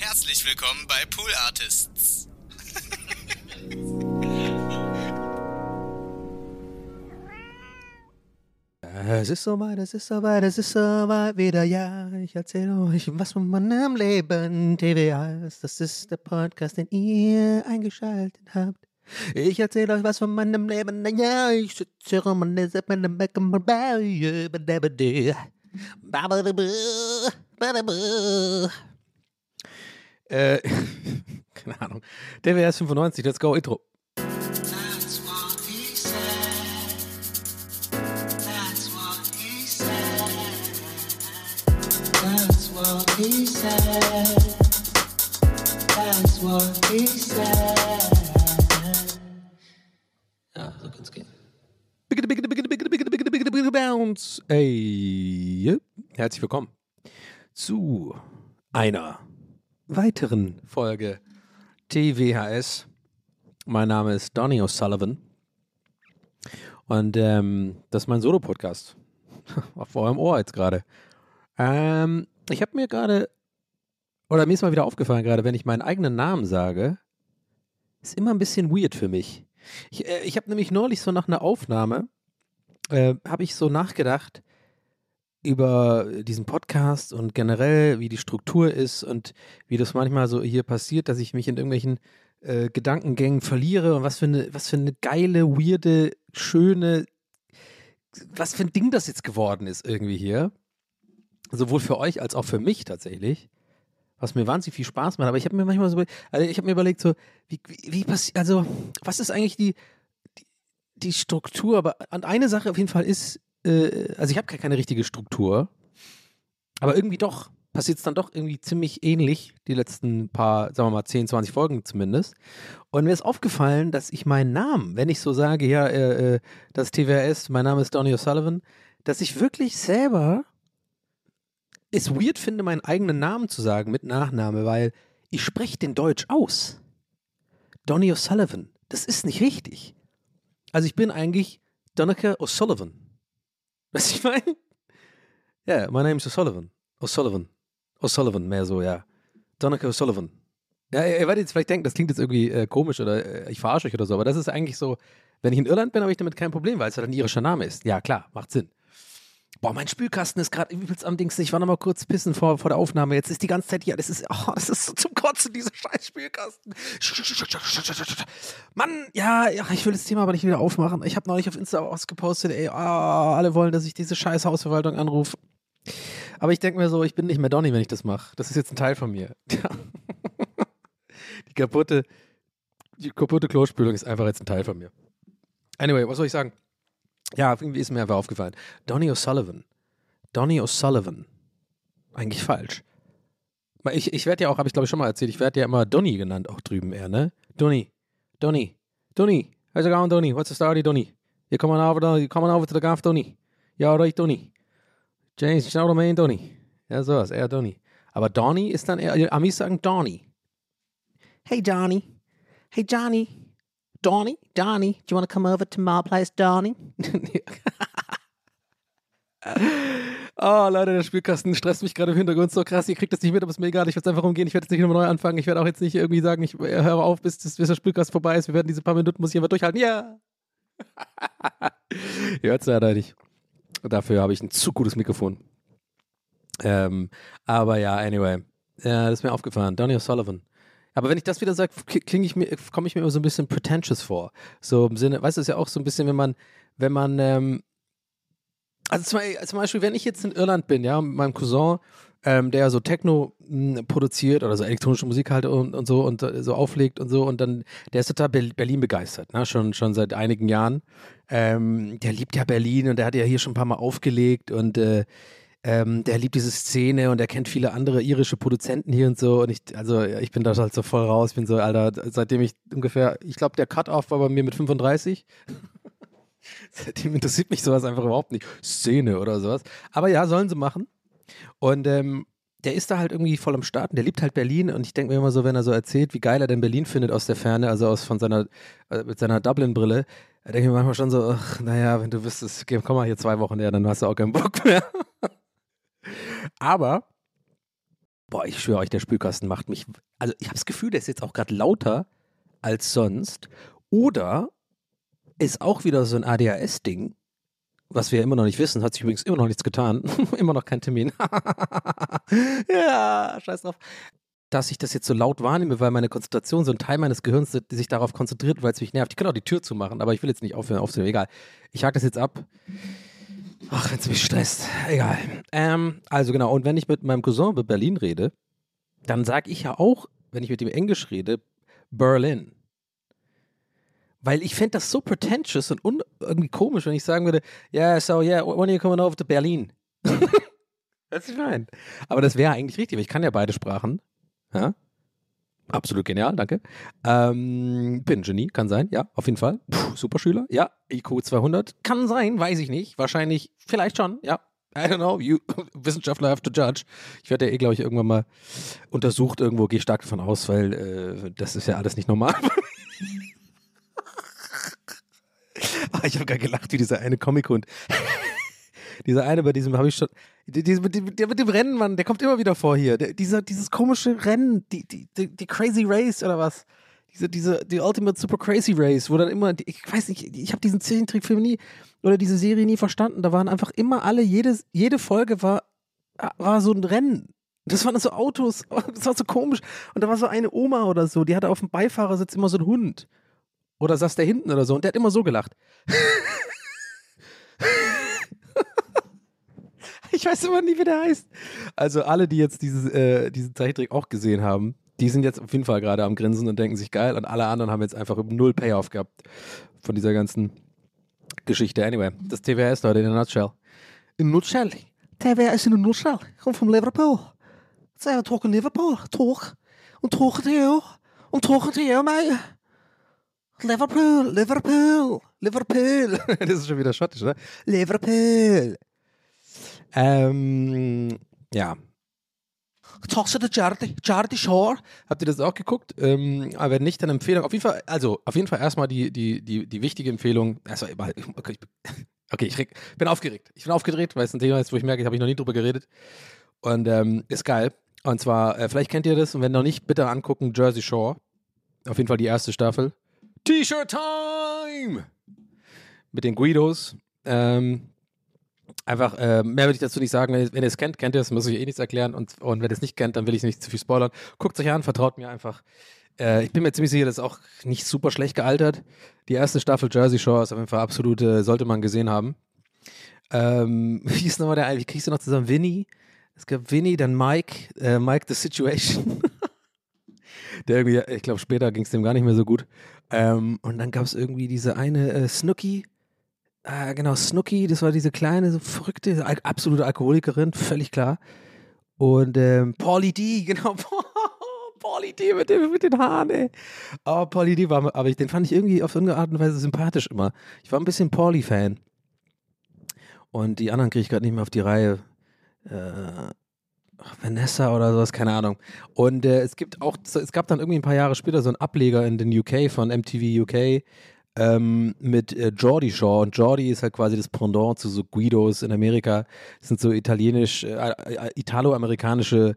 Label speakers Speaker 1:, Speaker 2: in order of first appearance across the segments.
Speaker 1: Herzlich willkommen bei Pool Artists.
Speaker 2: Es ist soweit, es ist soweit, es ist soweit wieder, ja. Ich erzähle euch, was von meinem Leben TVA ist. Das ist der Podcast, den ihr eingeschaltet habt. Ich erzähle euch was von meinem Leben, ja. Ich sitze rum und lese meine äh, keine Ahnung. Der ist 95, let's go, Intro.
Speaker 3: Ja, so kann's gehen.
Speaker 2: Biggity, biggity, biggity, biggity, biggity, biggity, biggity, biggity, bounce. Ey, herzlich willkommen zu einer weiteren Folge TWHS. Mein Name ist Donny O'Sullivan und ähm, das ist mein Solo-Podcast. Vor eurem Ohr jetzt gerade. Ähm, ich habe mir gerade, oder mir ist mal wieder aufgefallen gerade, wenn ich meinen eigenen Namen sage, ist immer ein bisschen weird für mich. Ich, äh, ich habe nämlich neulich so nach einer Aufnahme, äh, habe ich so nachgedacht über diesen Podcast und generell, wie die Struktur ist und wie das manchmal so hier passiert, dass ich mich in irgendwelchen äh, Gedankengängen verliere und was für eine, was für eine geile, weirde, schöne, was für ein Ding das jetzt geworden ist irgendwie hier. Sowohl für euch als auch für mich tatsächlich. Was mir wahnsinnig viel Spaß macht. Aber ich habe mir manchmal so, also ich habe mir überlegt, so, wie, wie, wie passiert, also, was ist eigentlich die, die, die Struktur? Aber eine Sache auf jeden Fall ist, äh, also ich habe keine richtige Struktur, aber irgendwie doch passiert es dann doch irgendwie ziemlich ähnlich, die letzten paar, sagen wir mal, 10, 20 Folgen zumindest. Und mir ist aufgefallen, dass ich meinen Namen, wenn ich so sage, ja, äh, äh, das TWRS, mein Name ist Donny O'Sullivan, dass ich wirklich selber es weird finde, meinen eigenen Namen zu sagen mit Nachname, weil ich spreche den Deutsch aus. Donny O'Sullivan. Das ist nicht richtig. Also ich bin eigentlich Donneke O'Sullivan. Was ich meine? Ja, yeah, my name is O'Sullivan. O'Sullivan. O'Sullivan, mehr so, ja. Donneke O'Sullivan. Ja, ihr werdet jetzt vielleicht denken, das klingt jetzt irgendwie äh, komisch oder äh, ich verarsche euch oder so, aber das ist eigentlich so, wenn ich in Irland bin, habe ich damit kein Problem, weil es halt ein irischer Name ist. Ja, klar, macht Sinn. Boah, mein Spülkasten ist gerade übelst am Dings. Ich war noch mal kurz pissen vor, vor der Aufnahme. Jetzt ist die ganze Zeit hier. Das ist, oh, das ist so zum Kotzen, dieser scheiß Spülkasten. Mann, ja, ich will das Thema aber nicht wieder aufmachen. Ich habe neulich auf Insta was gepostet, ey, oh, alle wollen, dass ich diese scheiß Hausverwaltung anrufe. Aber ich denke mir so, ich bin nicht mehr Donny, wenn ich das mache. Das ist jetzt ein Teil von mir. die kaputte, die kaputte Klospülung ist einfach jetzt ein Teil von mir. Anyway, was soll ich sagen? Ja, irgendwie ist mir einfach aufgefallen. Donny O'Sullivan. Donny O'Sullivan. Eigentlich falsch. Ich, ich werde ja auch, habe ich glaube ich schon mal erzählt, ich werde ja immer Donny genannt, auch drüben eher, ne? Donny. Donny. Donny. How's it going, Donny? What's the story, Donny? You coming over, you coming over to the gaff, Donny? Ja, right, Donny. James, you know what I mean, Donny? Ja, sowas, eher Donny. Aber Donny ist dann eher, Amis sagen Donny. Hey, Johnny. Hey, Johnny. Donny, Donny, do you want to come over to my place, Donny? oh, Leute, der Spielkasten stresst mich gerade im Hintergrund so krass. Ihr kriegt das nicht mit, aber es ist mir egal. Ich werde es einfach umgehen. Ich werde jetzt nicht nochmal neu anfangen. Ich werde auch jetzt nicht irgendwie sagen, ich höre auf, bis, bis der Spielkasten vorbei ist. Wir werden diese paar Minuten, muss ich einfach durchhalten. Ja! Ihr hört es leider nicht. Dafür habe ich ein zu gutes Mikrofon. Ähm, aber ja, anyway. Ja, das ist mir aufgefallen. Donny O'Sullivan. Aber wenn ich das wieder sage, klinge ich mir, komme ich mir immer so ein bisschen pretentious vor. So im Sinne, weißt du, ist ja auch so ein bisschen, wenn man, wenn man, ähm, also zum, Beispiel, wenn ich jetzt in Irland bin, ja, mit meinem Cousin, ähm, der so Techno mh, produziert oder so elektronische Musik halt und, und so und äh, so auflegt und so und dann, der ist total Ber Berlin begeistert, ne? schon, schon seit einigen Jahren. Ähm, der liebt ja Berlin und der hat ja hier schon ein paar Mal aufgelegt und äh, ähm, der liebt diese Szene und er kennt viele andere irische Produzenten hier und so. Und ich, also ich bin da halt so voll raus. Ich bin so, Alter, seitdem ich ungefähr, ich glaube, der Cut-Off war bei mir mit 35. seitdem interessiert mich sowas einfach überhaupt nicht. Szene oder sowas. Aber ja, sollen sie machen. Und ähm, der ist da halt irgendwie voll am Starten. Der liebt halt Berlin und ich denke mir immer so, wenn er so erzählt, wie geil er denn Berlin findet aus der Ferne, also aus von seiner äh, mit seiner Dublin-Brille, da denke ich mir manchmal schon so, ach, naja, wenn du wüsstest, komm mal hier zwei Wochen her, dann hast du auch keinen Bock mehr. Aber, boah, ich schwöre euch, der Spülkasten macht mich, also ich habe das Gefühl, der ist jetzt auch gerade lauter als sonst. Oder ist auch wieder so ein ADHS-Ding, was wir immer noch nicht wissen, hat sich übrigens immer noch nichts getan. immer noch kein Termin. ja, scheiß drauf. Dass ich das jetzt so laut wahrnehme, weil meine Konzentration, so ein Teil meines Gehirns sich darauf konzentriert, weil es mich nervt. Ich kann auch die Tür zumachen, aber ich will jetzt nicht aufhören, aufzunehmen. Egal. Ich hake das jetzt ab. Ach, wenn es mich stresst. Egal. Ähm, also genau, und wenn ich mit meinem Cousin über Berlin rede, dann sage ich ja auch, wenn ich mit ihm Englisch rede, Berlin. Weil ich fände das so pretentious und irgendwie komisch, wenn ich sagen würde, ja, yeah, so, yeah, when are you coming over to Berlin? das ist fein. Aber das wäre eigentlich richtig, weil ich kann ja beide Sprachen. Ja? Absolut genial, danke. Ähm, bin Genie, kann sein, ja, auf jeden Fall. Puh, super Schüler, ja. IQ 200, kann sein, weiß ich nicht. Wahrscheinlich, vielleicht schon, ja. I don't know, you, Wissenschaftler have to judge. Ich werde ja eh, glaube ich, irgendwann mal untersucht irgendwo, gehe stark davon aus, weil äh, das ist ja alles nicht normal. ah, ich habe gerade gelacht, wie dieser eine Comic-Hund. dieser eine, bei diesem habe ich schon. Der mit dem Rennen, Mann, der kommt immer wieder vor hier. Der, dieser, dieses komische Rennen, die, die, die, die Crazy Race oder was? Diese, diese, die Ultimate Super Crazy Race, wo dann immer, ich weiß nicht, ich habe diesen Zeichentrickfilm nie oder diese Serie nie verstanden. Da waren einfach immer alle, jede, jede Folge war, war so ein Rennen. Das waren so Autos, das war so komisch. Und da war so eine Oma oder so, die hatte auf dem Beifahrersitz immer so einen Hund. Oder saß der hinten oder so und der hat immer so gelacht. ich weiß immer nie, wie der heißt. Also alle, die jetzt dieses, äh, diesen Zeichentrick auch gesehen haben, die sind jetzt auf jeden Fall gerade am Grinsen und denken sich geil und alle anderen haben jetzt einfach null Payoff gehabt von dieser ganzen Geschichte. Anyway, das TWS, Leute, in a nutshell. In a nutshell. TWS in a nutshell. Kom van Liverpool. We toch in Liverpool? Toch? Und toch til jou. Und toch til jou, mij. Liverpool, Liverpool, Liverpool. das ist schon wieder schottisch, oder? Liverpool. Ähm, ja. Tochter der Jardi, Jardi Shore. Habt ihr das auch geguckt? Ähm, aber wenn nicht, dann Empfehlung. Auf jeden Fall, also auf jeden Fall erstmal die, die, die, die wichtige Empfehlung. Also, okay, ich, okay, ich bin aufgeregt. Ich bin aufgedreht, weil es ein Thema ist, wo ich merke, ich habe ich noch nie drüber geredet. Und ähm, ist geil. Und zwar, äh, vielleicht kennt ihr das und wenn noch nicht, bitte angucken, Jersey Shore. Auf jeden Fall die erste Staffel. T-Shirt Time! Mit den Guidos. Ähm, einfach, äh, mehr würde ich dazu nicht sagen. Wenn, ihr, wenn ihr es kennt, kennt ihr es, muss ich eh nichts erklären. Und, und wenn ihr es nicht kennt, dann will ich nicht zu viel spoilern. Guckt euch an, vertraut mir einfach. Äh, ich bin mir ziemlich sicher, das ist auch nicht super schlecht gealtert. Die erste Staffel Jersey Shore ist auf jeden Fall absolut, äh, sollte man gesehen haben. Ähm, wie ist nochmal der, wie kriegst du noch zusammen? Winnie? Es gab Winnie, dann Mike, äh, Mike the Situation. der irgendwie, ich glaube, später ging es dem gar nicht mehr so gut. Ähm, und dann gab es irgendwie diese eine äh, Snooki. Äh, genau, Snooki, das war diese kleine, so verrückte, absolute Alkoholikerin, völlig klar. Und ähm, Paulie D, genau. Paulie D mit, dem, mit den Haaren, ey. Oh, Paulie D war, aber ich, den fand ich irgendwie auf irgendeine Art und Weise sympathisch immer. Ich war ein bisschen Paulie-Fan. Und die anderen kriege ich gerade nicht mehr auf die Reihe. Äh, Vanessa oder sowas, keine Ahnung. Und äh, es gibt auch, es gab dann irgendwie ein paar Jahre später so einen Ableger in den UK von MTV UK ähm, mit äh, Shaw. Und Geordie ist halt quasi das Pendant zu so Guidos in Amerika. Das sind so italienisch, äh, äh italo-amerikanische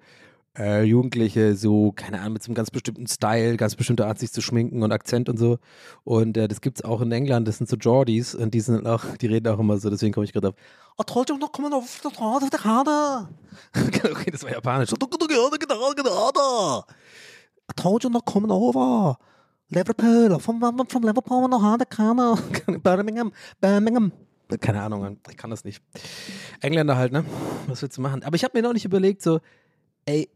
Speaker 2: äh, Jugendliche so, keine Ahnung, mit so einem ganz bestimmten Style, ganz bestimmte Art, sich zu schminken und Akzent und so. Und äh, das gibt's auch in England, das sind so Geordies und die sind auch, die reden auch immer so, deswegen komme ich gerade auf. The harder. Okay, das war japanisch. Liverpool, from, from Liverpool nach Harder Birmingham, Birmingham. Keine Ahnung, ich kann das nicht. Engländer halt, ne? Was willst du machen? Aber ich habe mir noch nicht überlegt, so, ey,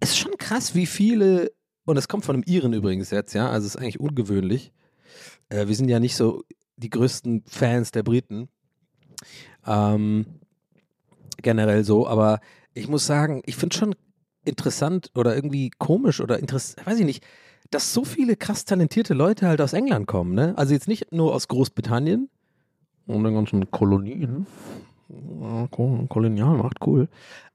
Speaker 2: es ist schon krass, wie viele, und es kommt von einem Iren übrigens jetzt, ja, also es ist eigentlich ungewöhnlich. Äh, wir sind ja nicht so die größten Fans der Briten. Ähm, generell so, aber ich muss sagen, ich finde schon interessant oder irgendwie komisch oder interessant, weiß ich nicht, dass so viele krass talentierte Leute halt aus England kommen, ne? Also jetzt nicht nur aus Großbritannien und den ganzen Kolonien, Kolonialmacht, cool,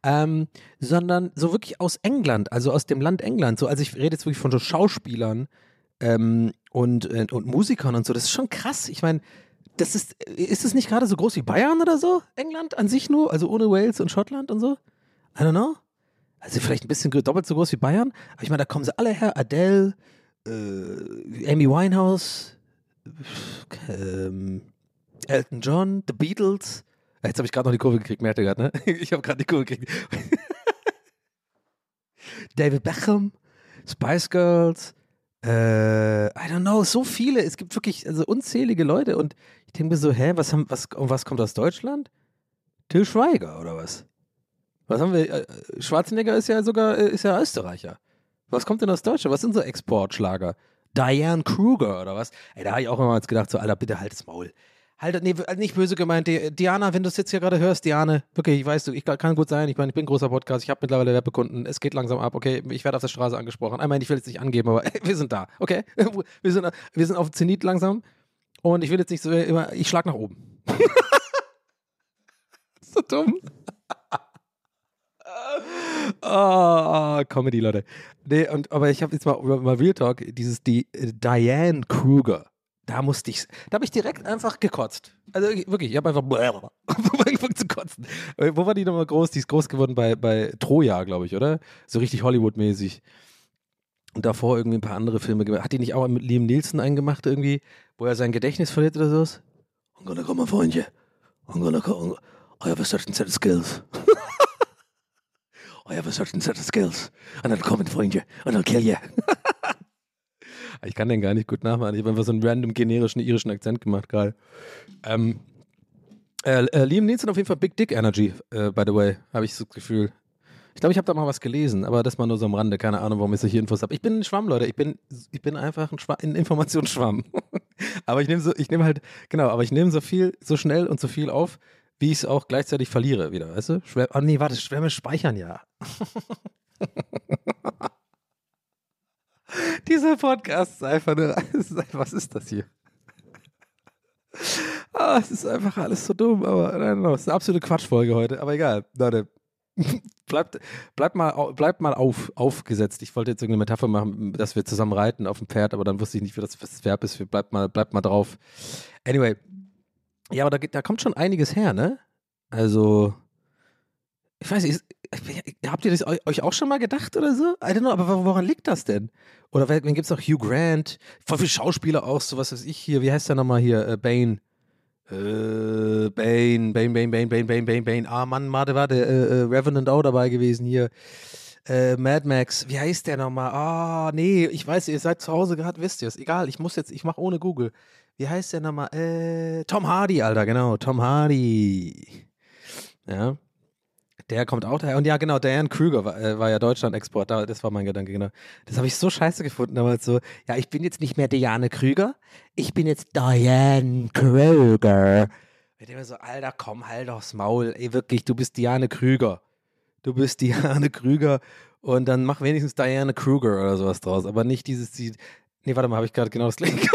Speaker 2: ähm, sondern so wirklich aus England, also aus dem Land England. So, also ich rede jetzt wirklich von so Schauspielern ähm, und, äh, und Musikern und so. Das ist schon krass. Ich meine, das ist, ist es nicht gerade so groß wie Bayern oder so? England an sich nur, also ohne Wales und Schottland und so? I don't know. Also vielleicht ein bisschen doppelt so groß wie Bayern, aber ich meine, da kommen sie alle her. Adele, äh, Amy Winehouse, ähm, Elton John, The Beatles. Jetzt habe ich gerade noch die Kurve gekriegt, merkt ihr gerade, ne? Ich habe gerade die Kurve gekriegt. David Beckham, Spice Girls, äh, I don't know, so viele. Es gibt wirklich also unzählige Leute und ich denke mir so, hä, was haben, was, was kommt aus Deutschland? Till Schweiger oder was? Was haben wir? Äh, Schwarzenegger ist ja sogar, äh, ist ja Österreicher. Was kommt denn aus Deutschland? Was sind so Exportschlager? Diane Kruger oder was? Ey, da habe ich auch immer gedacht, so, Alter, bitte halt das Maul. Halt, nee, nicht böse gemeint. Di- Diana, wenn du es jetzt hier gerade hörst, Diane, wirklich, ich weiß, du, ich kann- gut sein. Ich meine, ich bin ein großer Podcast, ich habe mittlerweile Werbekunden. Es geht langsam ab, okay? Ich werde auf der Straße angesprochen. Meine, ich will jetzt nicht angeben, aber wir sind da, okay? Wir sind, wir sind auf Zenit langsam und ich will jetzt nicht so immer, ich schlag nach oben. so dumm. Ah, Comedy, Leute. Nee, und, aber ich habe jetzt mal, mal Real Talk, dieses die, äh, Diane Kruger. Da musste ich, da habe ich direkt einfach gekotzt. Also wirklich, ich habe einfach angefangen zu kotzen. Äh, Wo war die nochmal groß? Die ist groß geworden bei, bei Troja, glaube ich, oder? So richtig Hollywood-mäßig. Und davor irgendwie ein paar andere Filme gemacht. Hat die nicht auch mit Liam Nielsen eingemacht irgendwie, wo er sein Gedächtnis verliert oder sowas? I'm gonna come and find you. I'm gonna come. I have a certain set of skills. I have a certain set of skills. And I'll come and find you. And I'll kill you. ich kann den gar nicht gut nachmachen. Ich habe einfach so einen random generischen irischen Akzent gemacht gerade. Ähm, äh, äh, Liam Neeson auf jeden Fall Big Dick Energy, äh, by the way, habe ich so das Gefühl. Ich glaube, ich habe da mal was gelesen, aber das mal nur so am Rande. Keine Ahnung, warum ich solche Infos habe. Ich bin ein Schwamm, Leute. Ich bin, ich bin einfach ein, Schwa ein Informationsschwamm. aber ich nehme so, ich nehme halt, genau, aber ich nehme so viel, so schnell und so viel auf, wie ich es auch gleichzeitig verliere wieder, weißt du? Schwär, oh nee, warte, Schwämme speichern ja. Dieser Podcast ist einfach nur, was ist das hier? Ah, es ist einfach alles so dumm, aber nein, nein, es ist eine absolute Quatschfolge heute, aber egal, Leute. Bleibt, bleibt mal, bleibt mal auf, aufgesetzt. Ich wollte jetzt irgendeine Metapher machen, dass wir zusammen reiten auf dem Pferd, aber dann wusste ich nicht, wie das, das Verb ist. Bleibt mal, bleibt mal drauf. Anyway. Ja, aber da, da kommt schon einiges her, ne? Also, ich weiß nicht, habt ihr das eu- euch auch schon mal gedacht oder so? I don't know, aber wo- woran liegt das denn? Oder wen gibt es noch? Hugh Grant, voll viele Schauspieler auch, so was weiß ich hier, wie heißt der nochmal hier? Äh, Bane. Äh, Bane, Bane, Bane, Bane, Bane, Bane, Bane, Bane. Ah, Mann, warte, warte, äh, äh, Revenant auch dabei gewesen hier. Äh, Mad Max, wie heißt der nochmal? Ah, nee, ich weiß, ihr seid zu Hause gerade, wisst ihr es. Egal, ich muss jetzt, ich mache ohne Google. Wie heißt der nochmal? Äh, Tom Hardy, Alter, genau, Tom Hardy. Ja. Der kommt auch daher. Und ja, genau, Diane Krüger war, äh, war ja Deutschland-Export. Da- Das war mein Gedanke, genau. Das habe ich so scheiße gefunden damals so. Ja, ich bin jetzt nicht mehr Diane Krüger. Ich bin jetzt Diane Krüger. Denke mir so, Alter, komm, halt doch's Maul. Ey, wirklich, du bist Diane Krüger. Du bist Diane Krüger. Und dann mach wenigstens Diane Kruger oder sowas draus. Aber nicht dieses, die, nee, warte mal, habe ich gerade genau das gleiche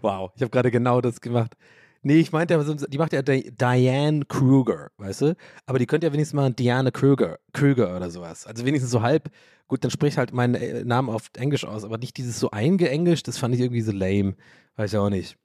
Speaker 2: Wow, ich habe gerade genau das gemacht. Nee, ich meinte, so- die macht ja Di- Diane Kruger, weißt du? Aber die könnte ja wenigstens mal Diane Kruger, Krüger oder sowas. Also wenigstens so halb. Gut, dann sprich halt meinen äh, Namen auf Englisch aus, aber nicht dieses so eingeenglischt, das fand ich irgendwie so lame. Weiß ich auch nicht.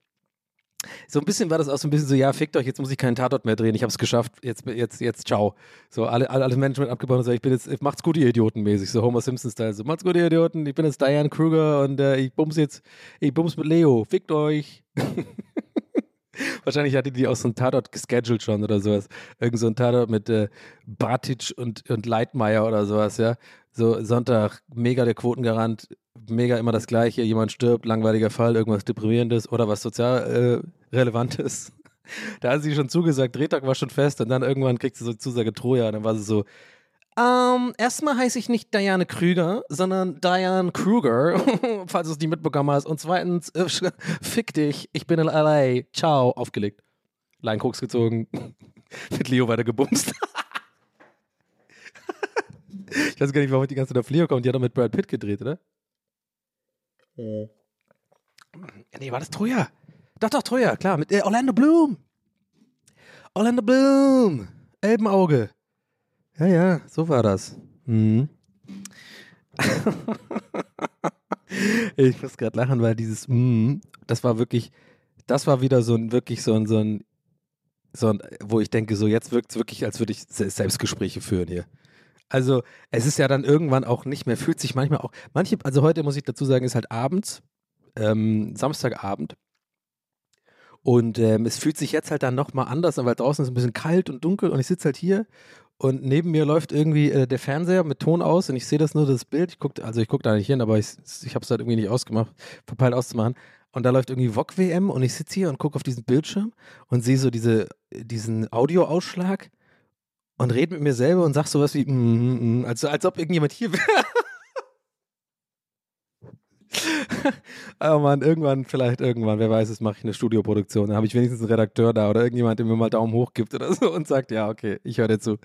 Speaker 2: So ein bisschen war das auch so ein bisschen so, ja, fickt euch, jetzt muss ich keinen Tatort mehr drehen, ich habe es geschafft, jetzt, jetzt, jetzt, ciao. So, alle, alle, alle Management abgebaut und so, ich bin jetzt, macht's gut, ihr Idioten mäßig, so Homer Simpson-Style, so, macht's gut, ihr Idioten, ich bin jetzt Diane Kruger und äh, ich bums jetzt, ich bums mit Leo, fickt euch. Wahrscheinlich hatte die auch so einen Tatort gescheduled schon oder sowas. Irgend so ein Tatort mit äh, Bartic und, und Leitmeier oder sowas, ja. So Sonntag, mega der Quotengarant, mega immer das Gleiche. Jemand stirbt, langweiliger Fall, irgendwas Deprimierendes oder was sozial äh, Relevantes. Da hat sie schon zugesagt, Drehtag war schon fest und dann irgendwann kriegt sie so Zusage Troja und dann war sie so, ähm, erstmal heiße ich nicht Diane Krüger, sondern Diane Kruger, falls du es nicht mitbekommen hast. Und zweitens, äh, fick dich, ich bin in LA. Ciao, aufgelegt. Leinkoks gezogen, mit Leo weiter gebumst. ich weiß gar nicht, warum ich die ganze Zeit auf Leo kommt. Die hat doch mit Brad Pitt gedreht, oder? Nee, war das Troja? Doch, doch, Troja, klar. Mit äh, Orlando Bloom. Orlando Bloom. Elbenauge. Ja, ja, so war das. Mhm. ich muss gerade lachen, weil dieses mm, das war wirklich, das war wieder so ein, wirklich so ein, so ein, so ein wo ich denke, so jetzt wirkt es wirklich, als würde ich Selbstgespräche führen hier. Also es ist ja dann irgendwann auch nicht mehr, fühlt sich manchmal auch, manche, also heute muss ich dazu sagen, ist halt abends, ähm, Samstagabend. Und ähm, es fühlt sich jetzt halt dann nochmal anders an, weil draußen ist ein bisschen kalt und dunkel und ich sitze halt hier und neben mir läuft irgendwie äh, der Fernseher mit Ton aus und ich sehe das nur, das Bild. Ich guck, also ich gucke da nicht hin, aber ich, ich habe es halt irgendwie nicht ausgemacht, verpeilt auszumachen. Und da läuft irgendwie VOG WM und ich sitze hier und gucke auf diesen Bildschirm und sehe so diese, diesen Audioausschlag und rede mit mir selber und sag sowas wie, mm, mm, mm, als ob irgendjemand hier wäre. oh Mann, irgendwann, vielleicht irgendwann, wer weiß es, mache ich eine Studioproduktion. Dann habe ich wenigstens einen Redakteur da oder irgendjemand, der mir mal Daumen hoch gibt oder so und sagt, ja, okay, ich höre dir zu.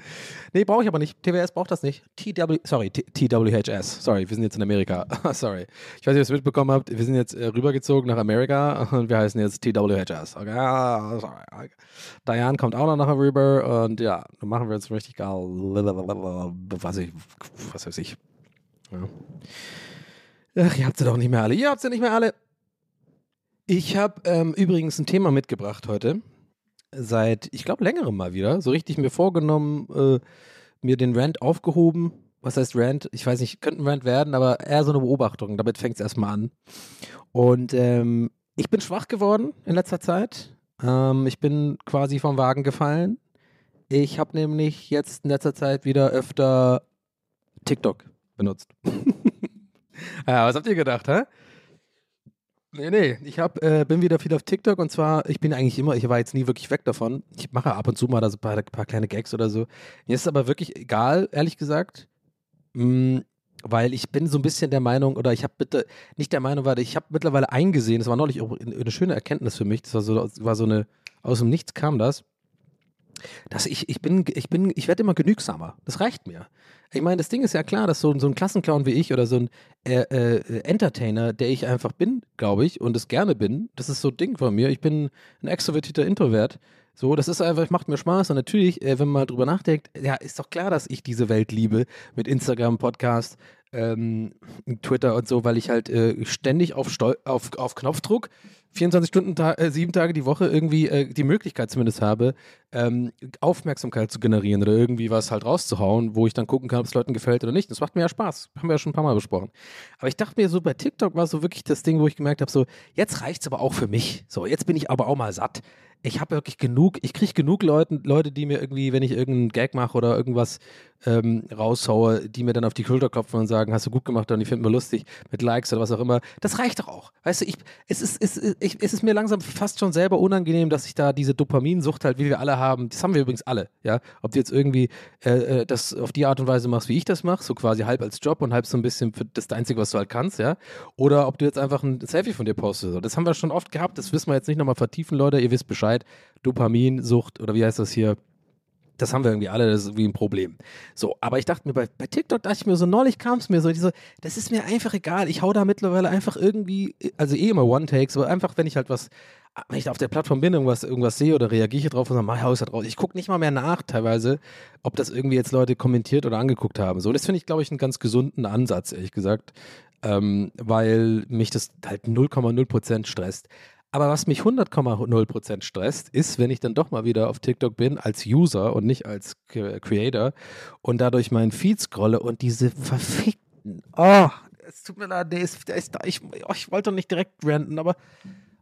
Speaker 2: Nee, brauche ich aber nicht. TWS braucht das nicht. TW, sorry, TWHS. Sorry, wir sind jetzt in Amerika. sorry. Ich weiß nicht, ob ihr es mitbekommen habt. Wir sind jetzt äh, rübergezogen nach Amerika und wir heißen jetzt TWHS. Okay, sorry. Okay. Diane kommt auch noch nachher rüber und ja, dann machen wir jetzt richtig geil. Was, ich, was weiß ich. Ja. Ach, ihr habt sie doch nicht mehr alle. Ihr habt sie nicht mehr alle. Ich habe ähm, übrigens ein Thema mitgebracht heute. Seit, ich glaube, längerem mal wieder. So richtig mir vorgenommen, äh, mir den Rant aufgehoben. Was heißt Rant? Ich weiß nicht, könnte ein Rant werden, aber eher so eine Beobachtung. Damit fängt es erstmal an. Und ähm, ich bin schwach geworden in letzter Zeit. Ähm, ich bin quasi vom Wagen gefallen. Ich habe nämlich jetzt in letzter Zeit wieder öfter TikTok benutzt. Ja, was habt ihr gedacht, hä? Nee, nee, ich hab, äh, bin wieder viel auf TikTok und zwar, ich bin eigentlich immer, ich war jetzt nie wirklich weg davon. Ich mache ab und zu mal da so ein paar, paar kleine Gags oder so. Mir ist es aber wirklich egal, ehrlich gesagt. Mm, weil ich bin so ein bisschen der Meinung, oder ich habe bitte, nicht der Meinung, weil ich habe mittlerweile eingesehen, das war neulich auch eine schöne Erkenntnis für mich, das war so, war so eine, aus dem Nichts kam das, dass ich, ich bin, ich bin, ich werde immer genügsamer. Das reicht mir. Ich meine, das Ding ist ja klar, dass so, so ein Klassenclown wie ich oder so ein äh, äh, Entertainer, der ich einfach bin, glaube ich, und es gerne bin, das ist so ein Ding von mir. Ich bin ein extrovertierter Introvert. So, das ist einfach, macht mir Spaß. Und natürlich, äh, wenn man mal drüber nachdenkt, ja, ist doch klar, dass ich diese Welt liebe mit Instagram, Podcast, ähm, Twitter und so, weil ich halt äh, ständig auf, Stol auf, auf Knopfdruck 24 Stunden, äh, sieben Tage die Woche irgendwie äh, die Möglichkeit zumindest habe, ähm, Aufmerksamkeit zu generieren oder irgendwie was halt rauszuhauen, wo ich dann gucken kann, ob es Leuten gefällt oder nicht. Das macht mir ja Spaß. Haben wir ja schon ein paar Mal besprochen. Aber ich dachte mir so, bei TikTok war so wirklich das Ding, wo ich gemerkt habe, so, jetzt reicht es aber auch für mich. So, jetzt bin ich aber auch mal satt ich habe wirklich genug, ich kriege genug Leute, Leute, die mir irgendwie, wenn ich irgendeinen Gag mache oder irgendwas ähm, raushaue, die mir dann auf die Schulter klopfen und sagen, hast du gut gemacht und ich finde mir lustig mit Likes oder was auch immer. Das reicht doch auch. Weißt du, ich, es, ist, es, ich, es ist mir langsam fast schon selber unangenehm, dass ich da diese Dopaminsucht halt, wie wir alle haben, das haben wir übrigens alle, ja. Ob du jetzt irgendwie äh, äh das auf die Art und Weise machst, wie ich das mache, so quasi halb als Job und halb so ein bisschen für das Einzige, was du halt kannst, ja. Oder ob du jetzt einfach ein Selfie von dir postest. Das haben wir schon oft gehabt, das wissen wir jetzt nicht nochmal vertiefen, Leute, ihr wisst Bescheid. Dopaminsucht oder wie heißt das hier? Das haben wir irgendwie alle, das ist irgendwie ein Problem. So, aber ich dachte mir, bei, bei TikTok dachte ich mir so, neulich kam es mir so, so, das ist mir einfach egal. Ich hau da mittlerweile einfach irgendwie, also eh immer One-Takes, aber einfach, wenn ich halt was, wenn ich da auf der Plattform bin, irgendwas, irgendwas sehe oder reagiere drauf und sage, mein Haus da drauf. Ich gucke nicht mal mehr nach, teilweise, ob das irgendwie jetzt Leute kommentiert oder angeguckt haben. So, das finde ich, glaube ich, einen ganz gesunden Ansatz, ehrlich gesagt. Ähm, weil mich das halt 0,0% stresst. Aber was mich 100,0% stresst, ist, wenn ich dann doch mal wieder auf TikTok bin als User und nicht als Creator und dadurch meinen Feed scrolle und diese verfickten, oh, es tut mir leid, nee, der ist da, ich, oh, ich wollte doch nicht direkt ranten, aber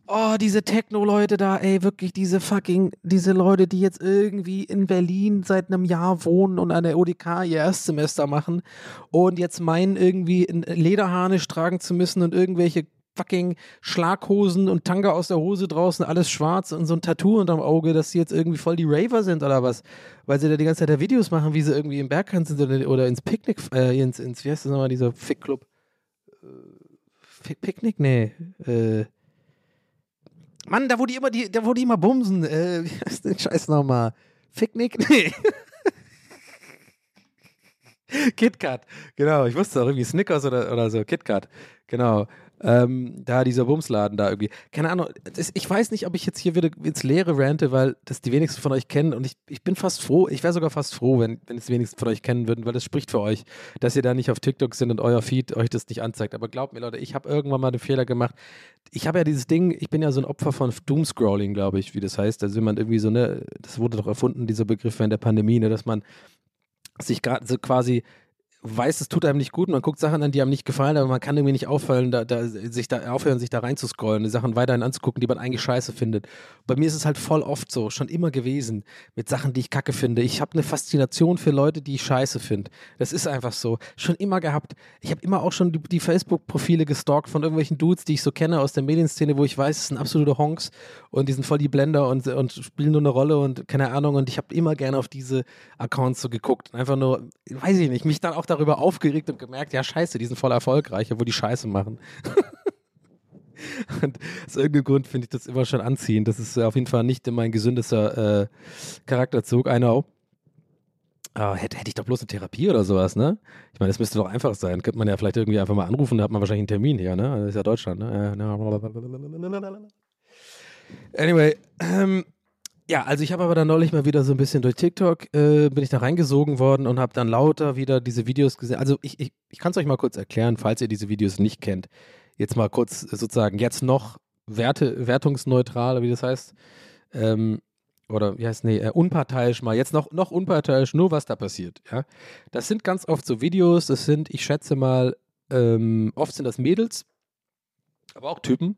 Speaker 2: oh, diese Techno-Leute da, ey, wirklich diese fucking, diese Leute, die jetzt irgendwie in Berlin seit einem Jahr wohnen und an der ODK ihr Erstsemester machen und jetzt meinen, irgendwie ein Lederharnisch tragen zu müssen und irgendwelche fucking Schlaghosen und Tanga aus der Hose draußen, alles schwarz und so ein Tattoo unterm Auge, dass sie jetzt irgendwie voll die Raver sind oder was. Weil sie da die ganze Zeit da Videos machen, wie sie irgendwie im Bergkant sind oder, oder ins Picknick, äh, ins, ins, wie heißt das nochmal, dieser Fickclub? Äh, Picknick? Nee. Äh, Mann, da wo die immer, die, da wo die immer bumsen. Äh, wie heißt den Scheiß nochmal? Ficknick? Nee. KitKat, genau. Ich wusste auch irgendwie Snickers oder, oder so. KitKat, genau. Ähm, da dieser Bumsladen da irgendwie. Keine Ahnung, das, ich weiß nicht, ob ich jetzt hier wieder ins Leere rante, weil das die wenigsten von euch kennen und ich, ich bin fast froh, ich wäre sogar fast froh, wenn, wenn es die wenigsten von euch kennen würden, weil das spricht für euch, dass ihr da nicht auf TikTok sind und euer Feed euch das nicht anzeigt. Aber glaubt mir, Leute, ich habe irgendwann mal den Fehler gemacht. Ich habe ja dieses Ding, ich bin ja so ein Opfer von Doomscrolling, glaube ich, wie das heißt. Also wenn man irgendwie so, ne, das wurde doch erfunden, dieser Begriff während der Pandemie, ne, dass man sich gerade so quasi weiß, es tut einem nicht gut, man guckt Sachen an, die einem nicht gefallen, aber man kann irgendwie nicht auffallen, da, da, sich da aufhören, sich da reinzuscrollen, die Sachen weiterhin anzugucken, die man eigentlich scheiße findet. Bei mir ist es halt voll oft so, schon immer gewesen, mit Sachen, die ich kacke finde. Ich habe eine Faszination für Leute, die ich scheiße finde. Das ist einfach so. Schon immer gehabt. Ich habe immer auch schon die, die Facebook-Profile gestalkt von irgendwelchen Dudes, die ich so kenne aus der Medienszene, wo ich weiß, es sind absolute Honks und die sind voll die Blender und, und spielen nur eine Rolle und keine Ahnung. Und ich habe immer gerne auf diese Accounts so geguckt. Einfach nur, weiß ich nicht, mich dann auch darüber aufgeregt und gemerkt, ja scheiße, die sind voll erfolgreich, obwohl die Scheiße machen. und aus irgendeinem Grund finde ich das immer schon anziehend. Das ist auf jeden Fall nicht mein gesündester äh, Charakterzug. I know. Ah, hätte, hätte ich doch bloß eine Therapie oder sowas, ne? Ich meine, das müsste doch einfach sein. Könnte man ja vielleicht irgendwie einfach mal anrufen, da hat man wahrscheinlich einen Termin hier, ne? Das ist ja Deutschland, ne? Anyway, ähm, ja, also ich habe aber dann neulich mal wieder so ein bisschen durch TikTok, äh, bin ich da reingesogen worden und habe dann lauter wieder diese Videos gesehen. Also ich, ich, ich kann es euch mal kurz erklären, falls ihr diese Videos nicht kennt. Jetzt mal kurz sozusagen, jetzt noch Werte, wertungsneutral, wie das heißt. Ähm, oder wie heißt nee, äh, unparteiisch mal, jetzt noch, noch unparteiisch, nur was da passiert, ja. Das sind ganz oft so Videos, das sind, ich schätze mal, ähm, oft sind das Mädels, aber auch Typen,